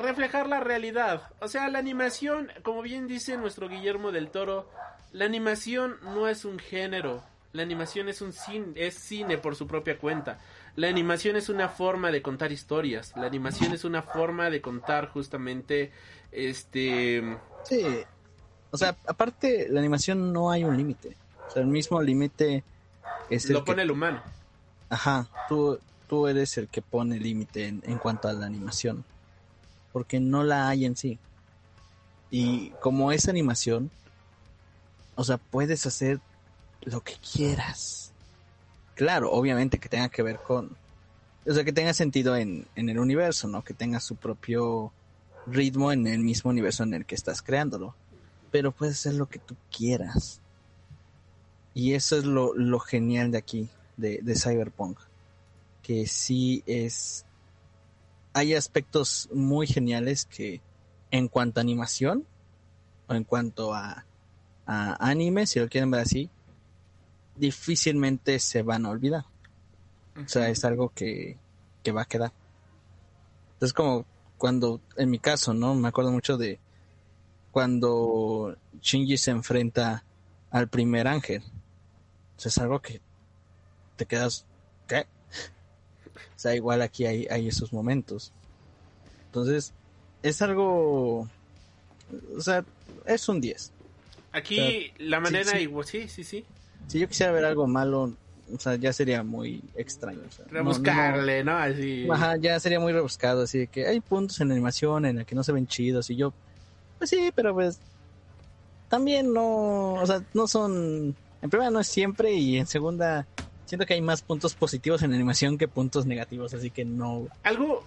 reflejar la realidad. O sea, la animación, como bien dice nuestro Guillermo del Toro, la animación no es un género. La animación es un cine, es cine por su propia cuenta. La animación es una forma de contar historias. La animación es una forma de contar justamente este Sí. O sea, aparte, la animación no hay un límite. O sea, el mismo límite es el lo que- pone el humano. Ajá, tú, tú eres el que pone límite en, en cuanto a la animación. Porque no la hay en sí. Y como es animación, o sea, puedes hacer lo que quieras. Claro, obviamente que tenga que ver con... O sea, que tenga sentido en, en el universo, ¿no? Que tenga su propio ritmo en el mismo universo en el que estás creándolo. Pero puedes hacer lo que tú quieras. Y eso es lo, lo genial de aquí, de, de Cyberpunk. Que sí es... Hay aspectos muy geniales que en cuanto a animación, o en cuanto a, a anime, si lo quieren ver así, difícilmente se van a olvidar. O sea, es algo que, que va a quedar. Es como cuando, en mi caso, ¿no? Me acuerdo mucho de cuando Shinji se enfrenta al primer ángel. O sea, es algo que te quedas, ¿qué? O sea, igual aquí hay, hay esos momentos. Entonces, es algo, o sea, es un 10. Aquí la manera sí. igual, sí, sí, sí. Si yo quisiera ver algo malo, o sea, ya sería muy extraño. o sea, no- Rebuscarle, ¿no? Así. ajá, ya sería muy rebuscado, así de que hay puntos en animación en la que no se ven chidos y yo, pues sí, pero pues también no, o sea, no son, en primera no es siempre y en segunda siento que hay más puntos positivos en animación que puntos negativos, así que no, Algo,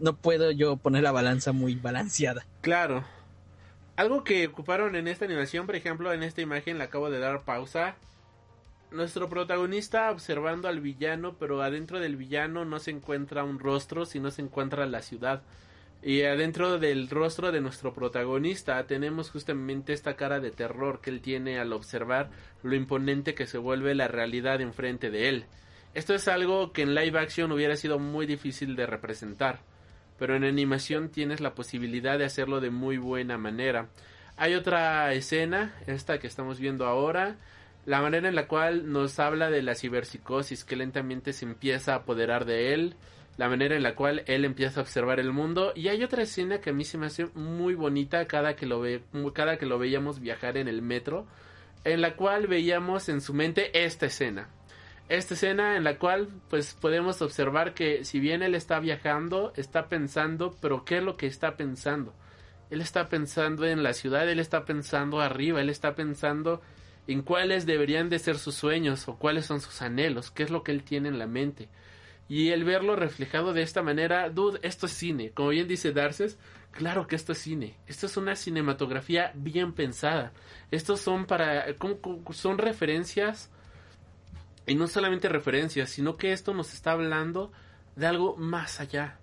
no puedo yo poner la balanza muy balanceada. claro. Algo que ocuparon en esta animación, por ejemplo, en esta imagen le acabo de dar pausa. Nuestro protagonista observando al villano, pero adentro del villano no se encuentra un rostro, sino se encuentra la ciudad. Y adentro del rostro de nuestro protagonista tenemos justamente esta cara de terror que él tiene al observar lo imponente que se vuelve la realidad enfrente de él. Esto es algo que en live action hubiera sido muy difícil de representar, pero en animación tienes la posibilidad de hacerlo de muy buena manera. Hay otra escena, esta que estamos viendo ahora, la manera en la cual nos habla de la ciberpsicosis que lentamente se empieza a apoderar de él, la manera en la cual él empieza a observar el mundo. Y hay otra escena que a mí se me hace muy bonita cada que lo ve cada que lo veíamos viajar en el metro en la cual veíamos en su mente esta escena. Esta escena en la cual pues podemos observar que si bien él está viajando está pensando pero qué es lo que está pensando él está pensando en la ciudad él está pensando arriba él está pensando en cuáles deberían de ser sus sueños o cuáles son sus anhelos qué es lo que él tiene en la mente y el verlo reflejado de esta manera, dude, esto es cine. Como bien dice Darces, claro que esto es cine. Esto es una cinematografía bien pensada. Estos son para son referencias y no solamente referencias, sino que esto nos está hablando de algo más allá.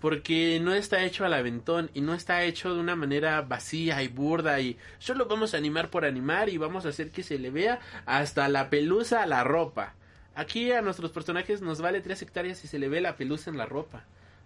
Porque no está hecho al aventón y no está hecho de una manera vacía y burda y solo vamos a animar por animar y vamos a hacer que se le vea hasta la pelusa a la ropa. Aquí a nuestros personajes nos vale tres hectáreas y se le ve la pelusa en la ropa.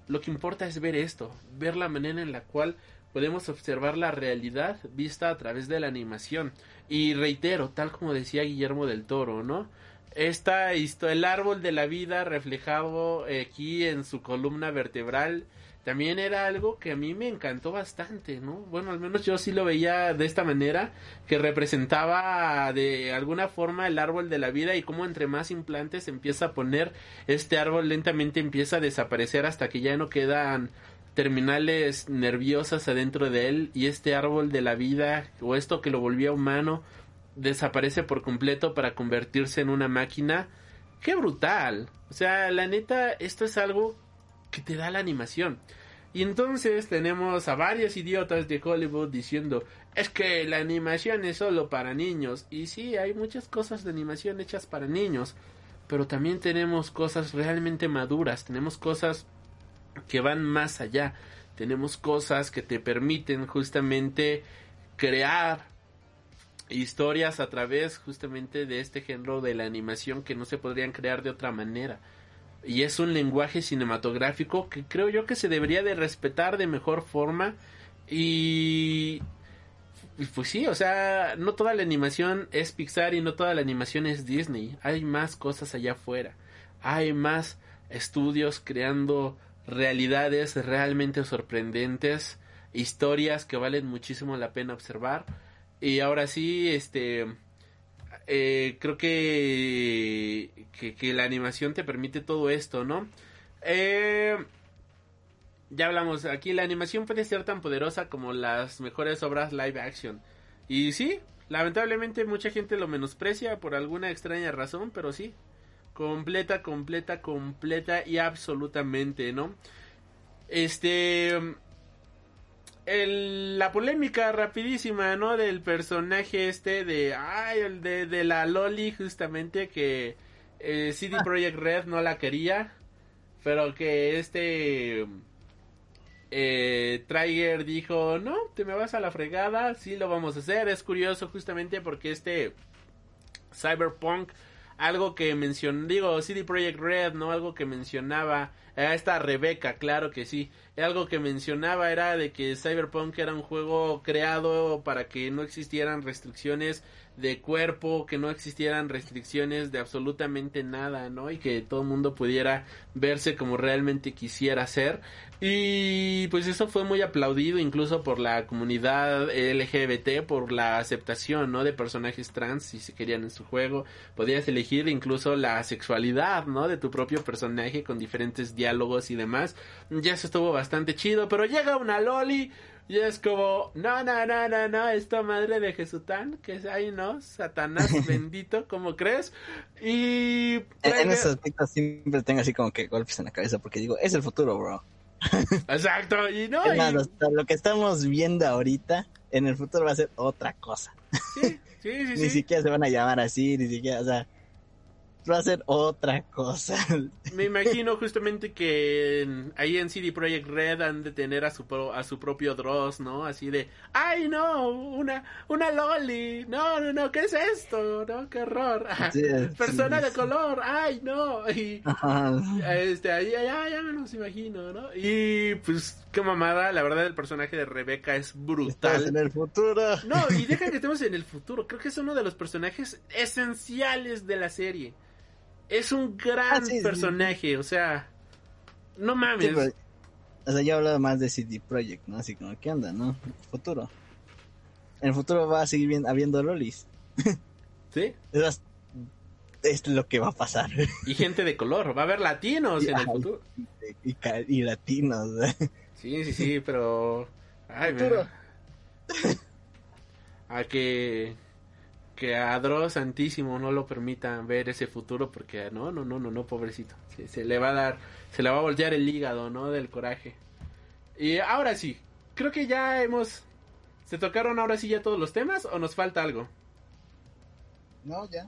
Lo que importa es ver esto, ver la manera en la cual podemos observar la realidad vista a través de la animación. Y reitero, tal como decía Guillermo del Toro, ¿no? Esta el árbol de la vida reflejado aquí en su columna vertebral también era algo que a mí me encantó bastante, ¿no? Bueno, al menos yo sí lo veía de esta manera, que representaba de alguna forma el árbol de la vida y cómo entre más implantes empieza a poner, este árbol lentamente empieza a desaparecer hasta que ya no quedan terminales nerviosas adentro de él y este árbol de la vida o esto que lo volvía humano desaparece por completo para convertirse en una máquina. ¡Qué brutal! O sea, la neta, esto es algo que te da la animación. Y entonces tenemos a varios idiotas de Hollywood diciendo, es que la animación es solo para niños. Y sí, hay muchas cosas de animación hechas para niños, pero también tenemos cosas realmente maduras, tenemos cosas que van más allá, tenemos cosas que te permiten justamente crear historias a través justamente de este género de la animación que no se podrían crear de otra manera y es un lenguaje cinematográfico que creo yo que se debería de respetar de mejor forma y pues sí, o sea, no toda la animación es Pixar y no toda la animación es Disney. Hay más cosas allá afuera. Hay más estudios creando realidades realmente sorprendentes, historias que valen muchísimo la pena observar. Y ahora sí, este, eh, creo que, que, la animación te permite todo esto, ¿no? Eh, ya hablamos, aquí la animación puede ser tan poderosa como las mejores obras live action. Y sí, lamentablemente mucha gente lo menosprecia por alguna extraña razón, pero sí, completa, completa, completa y absolutamente, ¿no? Este el, la polémica rapidísima, ¿no? Del personaje este de, ay, el de, de la Loli, justamente que eh, CD Projekt Red no la quería, pero que este eh, Trigger dijo, no, te me vas a la fregada, sí lo vamos a hacer. Es curioso justamente porque este Cyberpunk, algo que mencionó, digo, CD Projekt Red, ¿no? Algo que mencionaba esta Rebeca, claro que sí. Algo que mencionaba era de que Cyberpunk era un juego creado para que no existieran restricciones de cuerpo, que no existieran restricciones de absolutamente nada, ¿no? Y que todo el mundo pudiera verse como realmente quisiera ser. Y pues eso fue muy aplaudido incluso por la comunidad LGBT, por la aceptación, ¿no? De personajes trans, si se querían en su juego. Podías elegir incluso la sexualidad, ¿no? De tu propio personaje con diferentes diálogos y demás. Ya eso estuvo bastante chido, pero llega una loli y es como, no, no, no, no, no, esta madre de Jesután, que es ahí, ¿no? Satanás [laughs] bendito, ¿cómo crees? Y... En, ese aspecto siempre tengo así como que golpes en la cabeza porque digo, es el futuro, bro. [laughs] Exacto, y no... lo que estamos viendo ahorita, en el futuro va a ser otra cosa. Sí, sí, sí. [laughs] ni siquiera se van a llamar así, ni siquiera, o sea va a ser otra cosa. [laughs] Me imagino justamente que ahí en CD Projekt Red han de tener a su a su propio Dross, ¿no? Así de, "Ay, no, una una loli. No, no, no, ¿qué es esto? No, qué horror. [laughs] Persona de color. Ay, no." Y este ahí ya ya me los imagino, ¿no? Y pues qué mamada, la verdad el personaje de Rebeca es brutal. en el futuro. No, y deja que estemos en el futuro. Creo que es uno de los personajes esenciales de la serie. Es un gran ah, personaje, o sea, No mames. Sí, pero- o sea, yo hablaba más de CD Projekt, ¿no? Así como, ¿qué onda, no? Futuro. En el futuro va a seguir bien, habiendo lolis. ¿Sí? Es, es lo que va a pasar. Y gente de color. Va a haber latinos en el futuro. y, ca- y latinos. Sí, sí, sí, pero... Ay, Futuro. me- A que... Que a Dross Santísimo no lo permita ver ese futuro porque no, no, no, no, no, pobrecito. Se, se le va a dar, se le va a voltear el hígado, ¿no? Del coraje. Y ahora sí, creo que ya hemos... ¿Se tocaron ahora sí ya todos los temas o nos falta algo? No, ya.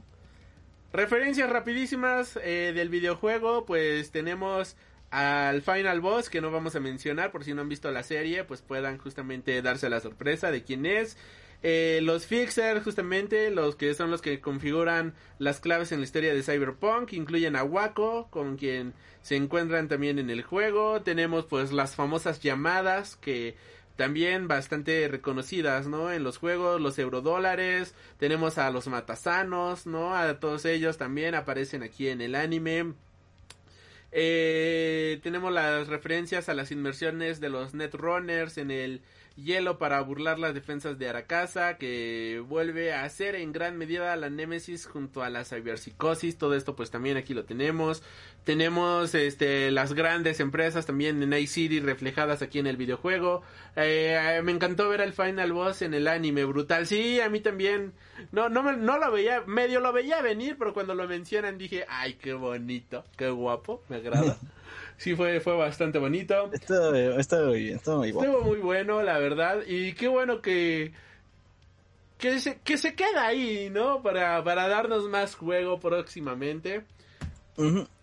Referencias rapidísimas eh, del videojuego, pues tenemos al Final Boss que no vamos a mencionar por si no han visto la serie, pues puedan justamente darse la sorpresa de quién es. Eh, los fixers, justamente, los que son los que configuran las claves en la historia de Cyberpunk, incluyen a Waco, con quien se encuentran también en el juego. Tenemos pues las famosas llamadas que también bastante reconocidas, ¿no? En los juegos, los eurodólares, tenemos a los matasanos, ¿no? A todos ellos también aparecen aquí en el anime. Eh, tenemos las referencias a las inmersiones de los Netrunners en el hielo para burlar las defensas de Aracasa, que vuelve a ser en gran medida la Némesis junto a la ciberpsicosis. Todo esto pues también aquí lo tenemos. Tenemos este las grandes empresas también de Night City reflejadas aquí en el videojuego. Eh, me encantó ver al Final Boss en el anime, brutal. Sí, a mí también. No, no, me- no lo veía, medio lo veía venir, pero cuando lo mencionan dije, ay, qué bonito, qué guapo, me agrada. [laughs] Sí, fue, fue bastante bonito. Esto, esto muy bien, esto muy bueno. Estuvo muy bueno, la verdad. Y qué bueno que. Que se, que se queda ahí, ¿no? Para, para darnos más juego próximamente.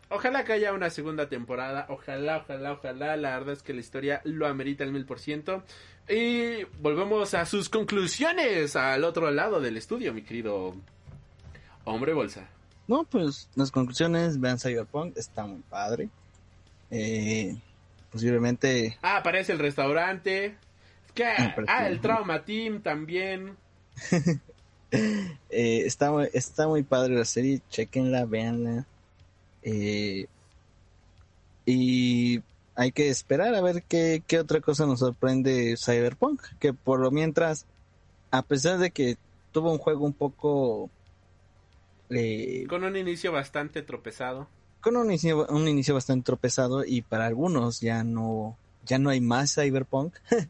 Ojalá que haya una segunda temporada. Ojalá, ojalá, ojalá. La verdad es que la historia lo amerita al mil por ciento. Y volvemos a sus conclusiones al otro lado del estudio, mi querido hombre bolsa. No, pues las conclusiones, vean Cyberpunk, está muy padre. Eh, posiblemente Ah, aparece el restaurante. ¿Qué? Ah, Ah, el Trauma Team también. [laughs] eh, está, muy- está muy padre la serie, chequenla, véanla. Eh, y hay que esperar a ver qué, qué otra cosa nos sorprende Cyberpunk, que por lo mientras, a pesar de que tuvo un juego un poco... eh, Con un inicio bastante tropezado. Con un inicio, un inicio bastante tropezado y para algunos ya no ya no hay más cyberpunk. [laughs]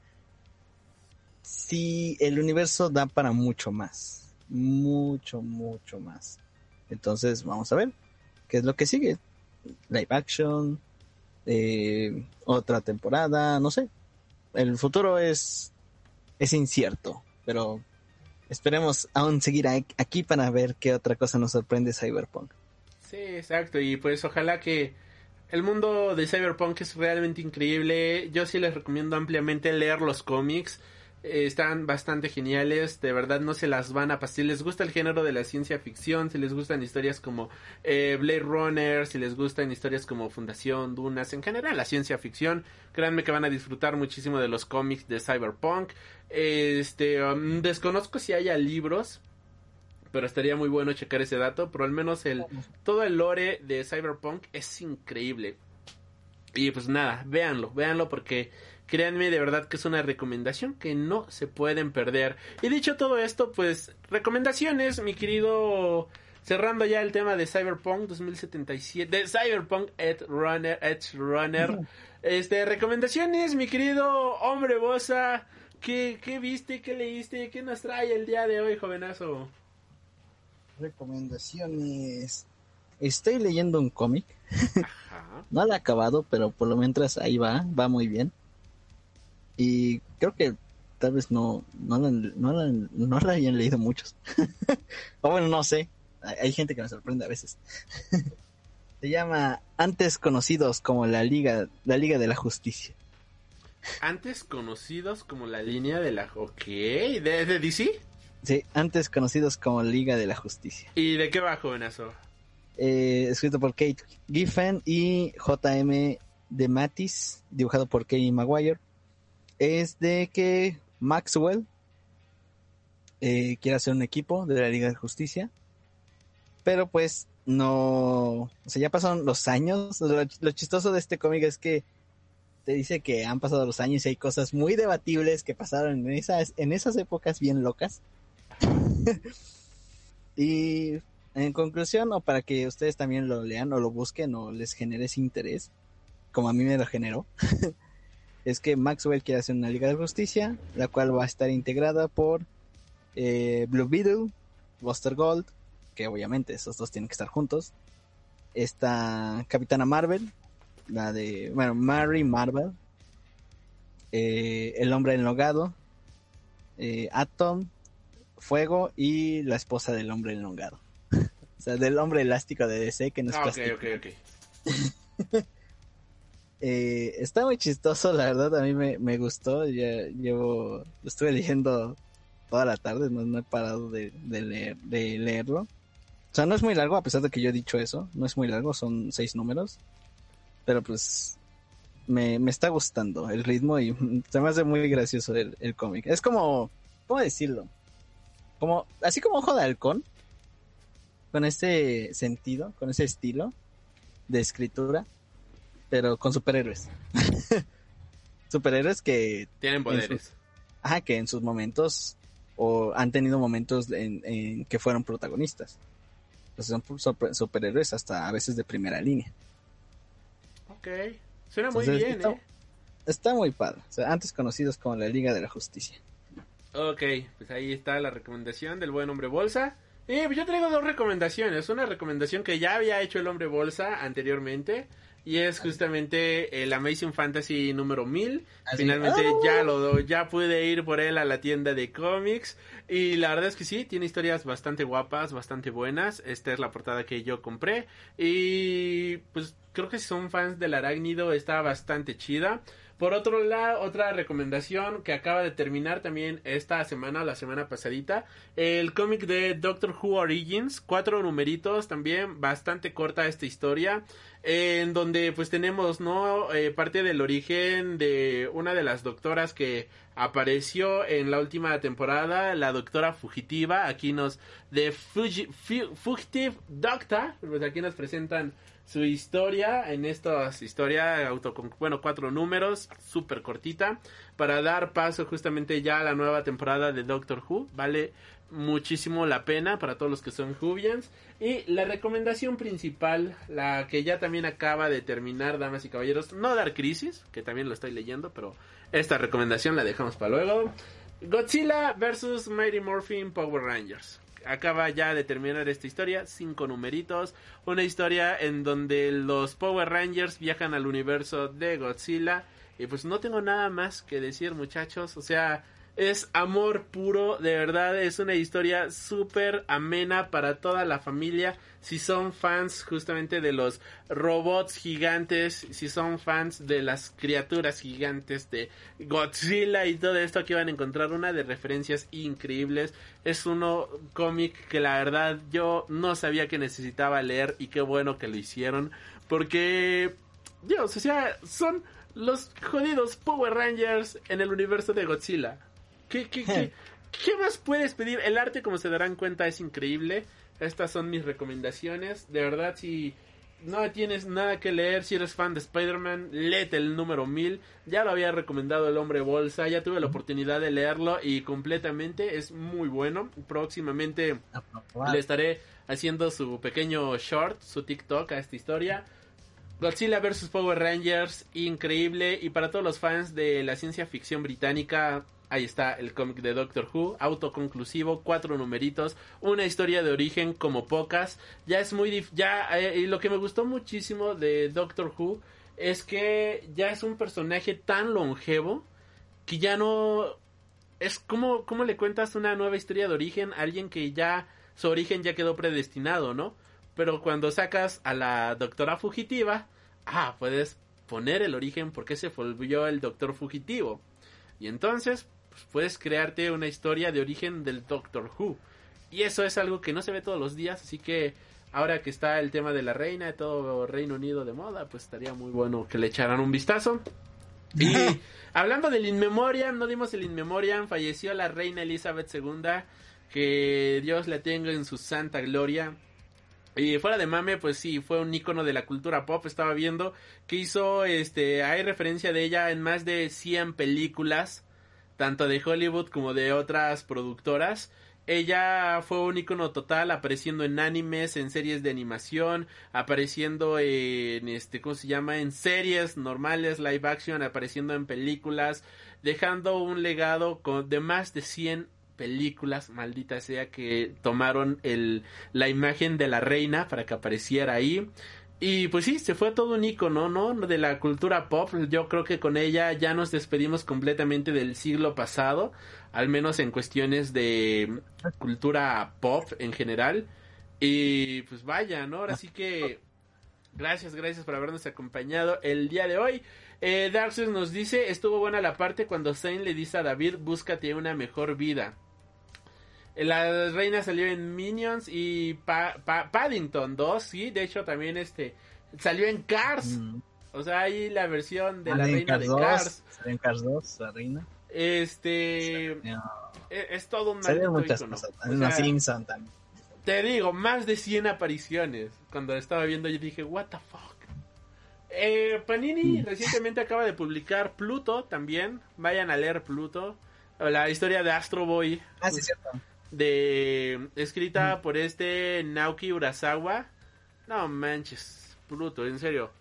Sí el universo da para mucho más mucho mucho más. Entonces vamos a ver qué es lo que sigue. Live action eh, otra temporada no sé. El futuro es es incierto pero esperemos aún seguir aquí para ver qué otra cosa nos sorprende cyberpunk Sí, exacto. Y pues ojalá que el mundo de Cyberpunk es realmente increíble. Yo sí les recomiendo ampliamente leer los cómics. Eh, están bastante geniales. De verdad no se las van a pasar. Si les gusta el género de la ciencia ficción, si les gustan historias como eh, Blade Runner, si les gustan historias como Fundación, Dunas, en general la ciencia ficción, créanme que van a disfrutar muchísimo de los cómics de Cyberpunk. Este, um, desconozco si haya libros, pero estaría muy bueno checar ese dato, pero al menos el todo el lore de Cyberpunk es increíble. Y pues nada, véanlo, véanlo porque créanme de verdad que es una recomendación que no se pueden perder. Y dicho todo esto, pues recomendaciones, mi querido cerrando ya el tema de Cyberpunk 2077, de Cyberpunk Edge Runner, Edge Runner. Este, recomendaciones, mi querido hombre bosa, ¿qué, qué viste, qué leíste, qué nos trae el día de hoy, jovenazo? Recomendaciones. Estoy leyendo un cómic. Ajá. [laughs] no lo he acabado pero por lo mientras ahí va va muy bien. Y creo que tal vez no no la, no la, no la hayan leído muchos. [laughs] O bueno no sé. Hay, hay gente que me sorprende a veces. [laughs] Se llama antes conocidos como la liga la liga de la justicia. Antes conocidos como la línea de la... Ok, ¿de, de DC? Sí antes conocidos como liga de la justicia ¿Y de qué va, jovenazo? eh, escrito por Kate Giffen y JM de Matis, dibujado por Kay Maguire. Es de que Maxwell eh, quiere hacer un equipo de la Liga de Justicia, pero pues no, o sea, ya pasaron los años. Lo, lo chistoso de este cómic es que te dice que han pasado los años y hay cosas muy debatibles que pasaron en esas, en esas épocas bien locas. [laughs] y en conclusión, o para que ustedes también lo lean o lo busquen o les genere interés, como a mí me lo generó, [laughs] es que Maxwell quiere hacer una Liga de Justicia, la cual va a estar integrada por eh, Blue Beetle, Buster Gold, que obviamente esos dos tienen que estar juntos, esta Capitana Marvel, la de, bueno, Mary Marvel, eh, El Hombre Enlogado, eh, Atom, Fuego y la esposa del Hombre Enlogado. [laughs] o sea, del Hombre Elástico de DC que no es Ah, ok, plástico. ok, ok. [laughs] Eh, está muy chistoso, la verdad, a mí me, me gustó. Ya llevo, lo estuve leyendo toda la tarde, no, no he parado de, de leer, de leerlo. O sea, no es muy largo, a pesar de que yo he dicho eso, no es muy largo, son seis números. Pero pues me, me está gustando el ritmo y [laughs] se me hace muy gracioso el, el cómic. Es como, ¿cómo decirlo? Como, así como Ojo de Halcón, con ese sentido, con ese estilo de escritura, pero con superhéroes. [laughs] superhéroes que, Tienen poderes. ajá, que en sus momentos o han tenido momentos en, en que fueron protagonistas. Pues son super- superhéroes hasta a veces de primera línea. Ok. Suena muy Entonces, bien, está, ¿eh? está muy padre. O sea, antes conocidos como la Liga de la Justicia. Ok, pues ahí está la recomendación del buen hombre bolsa. Y pues yo traigo dos recomendaciones. Una recomendación que ya había hecho el hombre bolsa anteriormente. Y es justamente el Amazing Fantasy número 1000. Así, Finalmente ¡ah! ya lo do- ya pude ir por él a la tienda de cómics. Y la verdad es que sí, tiene historias bastante guapas, bastante buenas. Esta es la portada que yo compré. Y pues creo que si son fans del arácnido está bastante chida. Por otro lado, otra recomendación que acaba de terminar también esta semana, la semana pasadita, el cómic de Doctor Who Origins, cuatro numeritos también, bastante corta esta historia, en donde pues tenemos, ¿no? Eh, parte del origen de una de las doctoras que apareció en la última temporada, la doctora fugitiva, aquí nos, de Fugi- Fu- Fugitive Doctor, pues aquí nos presentan su historia en estas historia autocon bueno cuatro números súper cortita para dar paso justamente ya a la nueva temporada de Doctor Who. Vale muchísimo la pena para todos los que son Whovians. Y la recomendación principal la que ya también acaba de terminar damas y caballeros no dar crisis que también lo estoy leyendo pero esta recomendación la dejamos para luego. Godzilla vs Mighty Morphin Power Rangers acaba ya de terminar esta historia, cinco numeritos, una historia en donde los Power Rangers viajan al universo de Godzilla y pues no tengo nada más que decir muchachos, o sea, es amor puro, de verdad es una historia súper amena para toda la familia, si son fans justamente de los robots gigantes, si son fans de las criaturas gigantes de Godzilla y todo esto, aquí van a encontrar una de referencias increíbles. Es uno cómic que la verdad yo no sabía que necesitaba leer y qué bueno que lo hicieron, porque Dios, o sea, son los jodidos Power Rangers en el universo de Godzilla. ¿Qué, qué, qué, [laughs] qué más puedes pedir? El arte, como se darán cuenta, es increíble. Estas son mis recomendaciones. De verdad, si no tienes nada que leer, si eres fan de Spider-Man, léete el número 1000. Ya lo había recomendado el hombre bolsa, ya tuve la oportunidad de leerlo y completamente es muy bueno. Próximamente le estaré haciendo su pequeño short, su TikTok a esta historia. Godzilla vs. Power Rangers, increíble. Y para todos los fans de la ciencia ficción británica, ahí está el cómic de Doctor Who, autoconclusivo, cuatro numeritos, una historia de origen como pocas. Ya es muy dif ya eh, y lo que me gustó muchísimo de Doctor Who es que ya es un personaje tan longevo que ya no es como cómo le cuentas una nueva historia de origen a alguien que ya su origen ya quedó predestinado, ¿no? Pero cuando sacas a la doctora fugitiva, ah, puedes poner el origen por qué se volvió el doctor fugitivo. Y entonces pues, puedes crearte una historia de origen del Doctor Who. Y eso es algo que no se ve todos los días, así que ahora que está el tema de la reina de todo Reino Unido de moda, pues estaría muy bueno que le echaran un vistazo. Y [laughs] hablando del In Memoriam, no dimos el In Memoriam, falleció la reina Elizabeth II, que Dios la tenga en su santa gloria. Y fuera de mame, pues sí, fue un icono de la cultura pop. Estaba viendo que hizo, este, hay referencia de ella en más de 100 películas, tanto de Hollywood como de otras productoras. Ella fue un icono total, apareciendo en animes, en series de animación, apareciendo en, este, ¿cómo se llama? En series normales, live action, apareciendo en películas, dejando un legado con, de más de 100 películas, maldita sea, que tomaron el, la imagen de la reina para que apareciera ahí. Y pues sí, se fue todo un icono, ¿no? De la cultura pop. Yo creo que con ella ya nos despedimos completamente del siglo pasado, al menos en cuestiones de cultura pop en general. Y pues vaya, ¿no? Ahora sí que gracias, gracias por habernos acompañado el día de hoy. Eh, nos dice, estuvo buena la parte cuando Zane le dice a David, búscate una mejor vida. La reina salió en Minions y Pa- Pa- Paddington 2, sí, de hecho también este salió en Cars. Mm. O sea, ahí la versión de la Salió reina de Cars 2, Cars. salió en Cars 2, la reina. Este Salió- es, es todo un maldito muchas ícono. cosas. O sea, Simpson también. te digo, más de 100 apariciones. Cuando estaba viendo yo dije, what the fuck. Eh, Panini recientemente acaba de publicar Pluto también. Vayan a leer Pluto. La historia de Astro Boy. Ah, sí, es cierto. De escrita por este Naoki Urasawa. No manches, Pluto, en serio.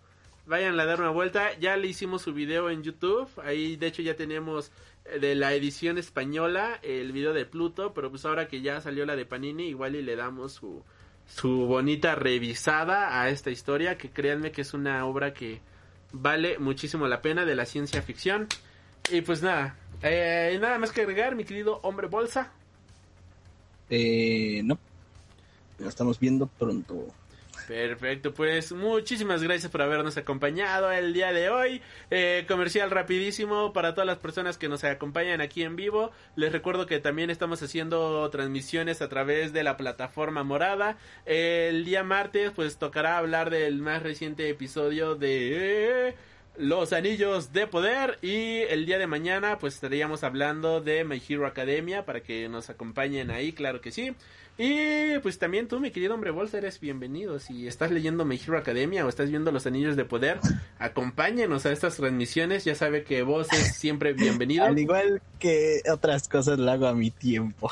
Vayan a dar una vuelta. Ya le hicimos su video en YouTube. Ahí de hecho ya tenemos eh, de la edición española el video de Pluto, pero pues ahora que ya salió la de Panini, igual y le damos su su bonita revisada a esta historia, que créanme que es una obra que vale muchísimo la pena de la ciencia ficción. Y pues nada, eh, nada más que agregar, mi querido hombre bolsa. Eh, no. Estamos viendo pronto. Perfecto, pues muchísimas gracias por habernos acompañado el día de hoy. Eh, comercial rapidísimo para todas las personas que nos acompañan aquí en vivo. Les recuerdo que también estamos haciendo transmisiones a través de la plataforma morada. El día martes pues tocará hablar del más reciente episodio de... Los Anillos de Poder y el día de mañana pues estaríamos hablando de My Hero Academia para que nos acompañen ahí, claro que sí. Y pues también tú, mi querido hombre bolsa, eres bienvenido. Si estás leyendo My Hero Academia o estás viendo Los Anillos de Poder, acompáñenos a estas transmisiones. Ya sabe que vos es siempre bienvenido. Al igual que otras cosas, lo hago a mi tiempo.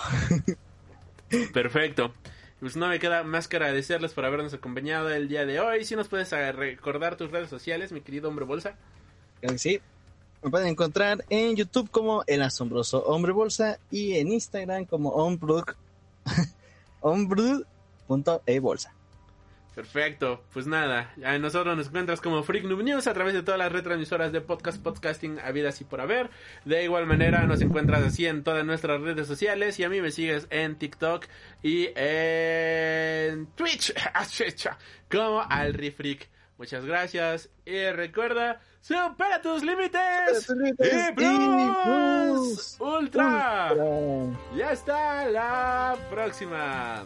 Perfecto. Pues no me queda más que agradecerles por habernos acompañado el día de hoy. Si nos puedes eh, recordar tus redes sociales, mi querido hombre bolsa. Que sí. Me pueden encontrar en YouTube como El Asombroso Hombre Bolsa y en Instagram como [laughs] Ombrud, ombrud.ebolsa. Perfecto, pues nada, a nosotros nos encuentras como Freak Noob News a través de todas las retransmisoras de podcast, podcasting, habidas y por haber. De igual manera nos encuentras así en todas nuestras redes sociales y a mí me sigues en TikTok y en Twitch [laughs] como Alri Freak. Muchas gracias y recuerda, supera tus límites. y y plus ultra. Ultra. Ya está la próxima.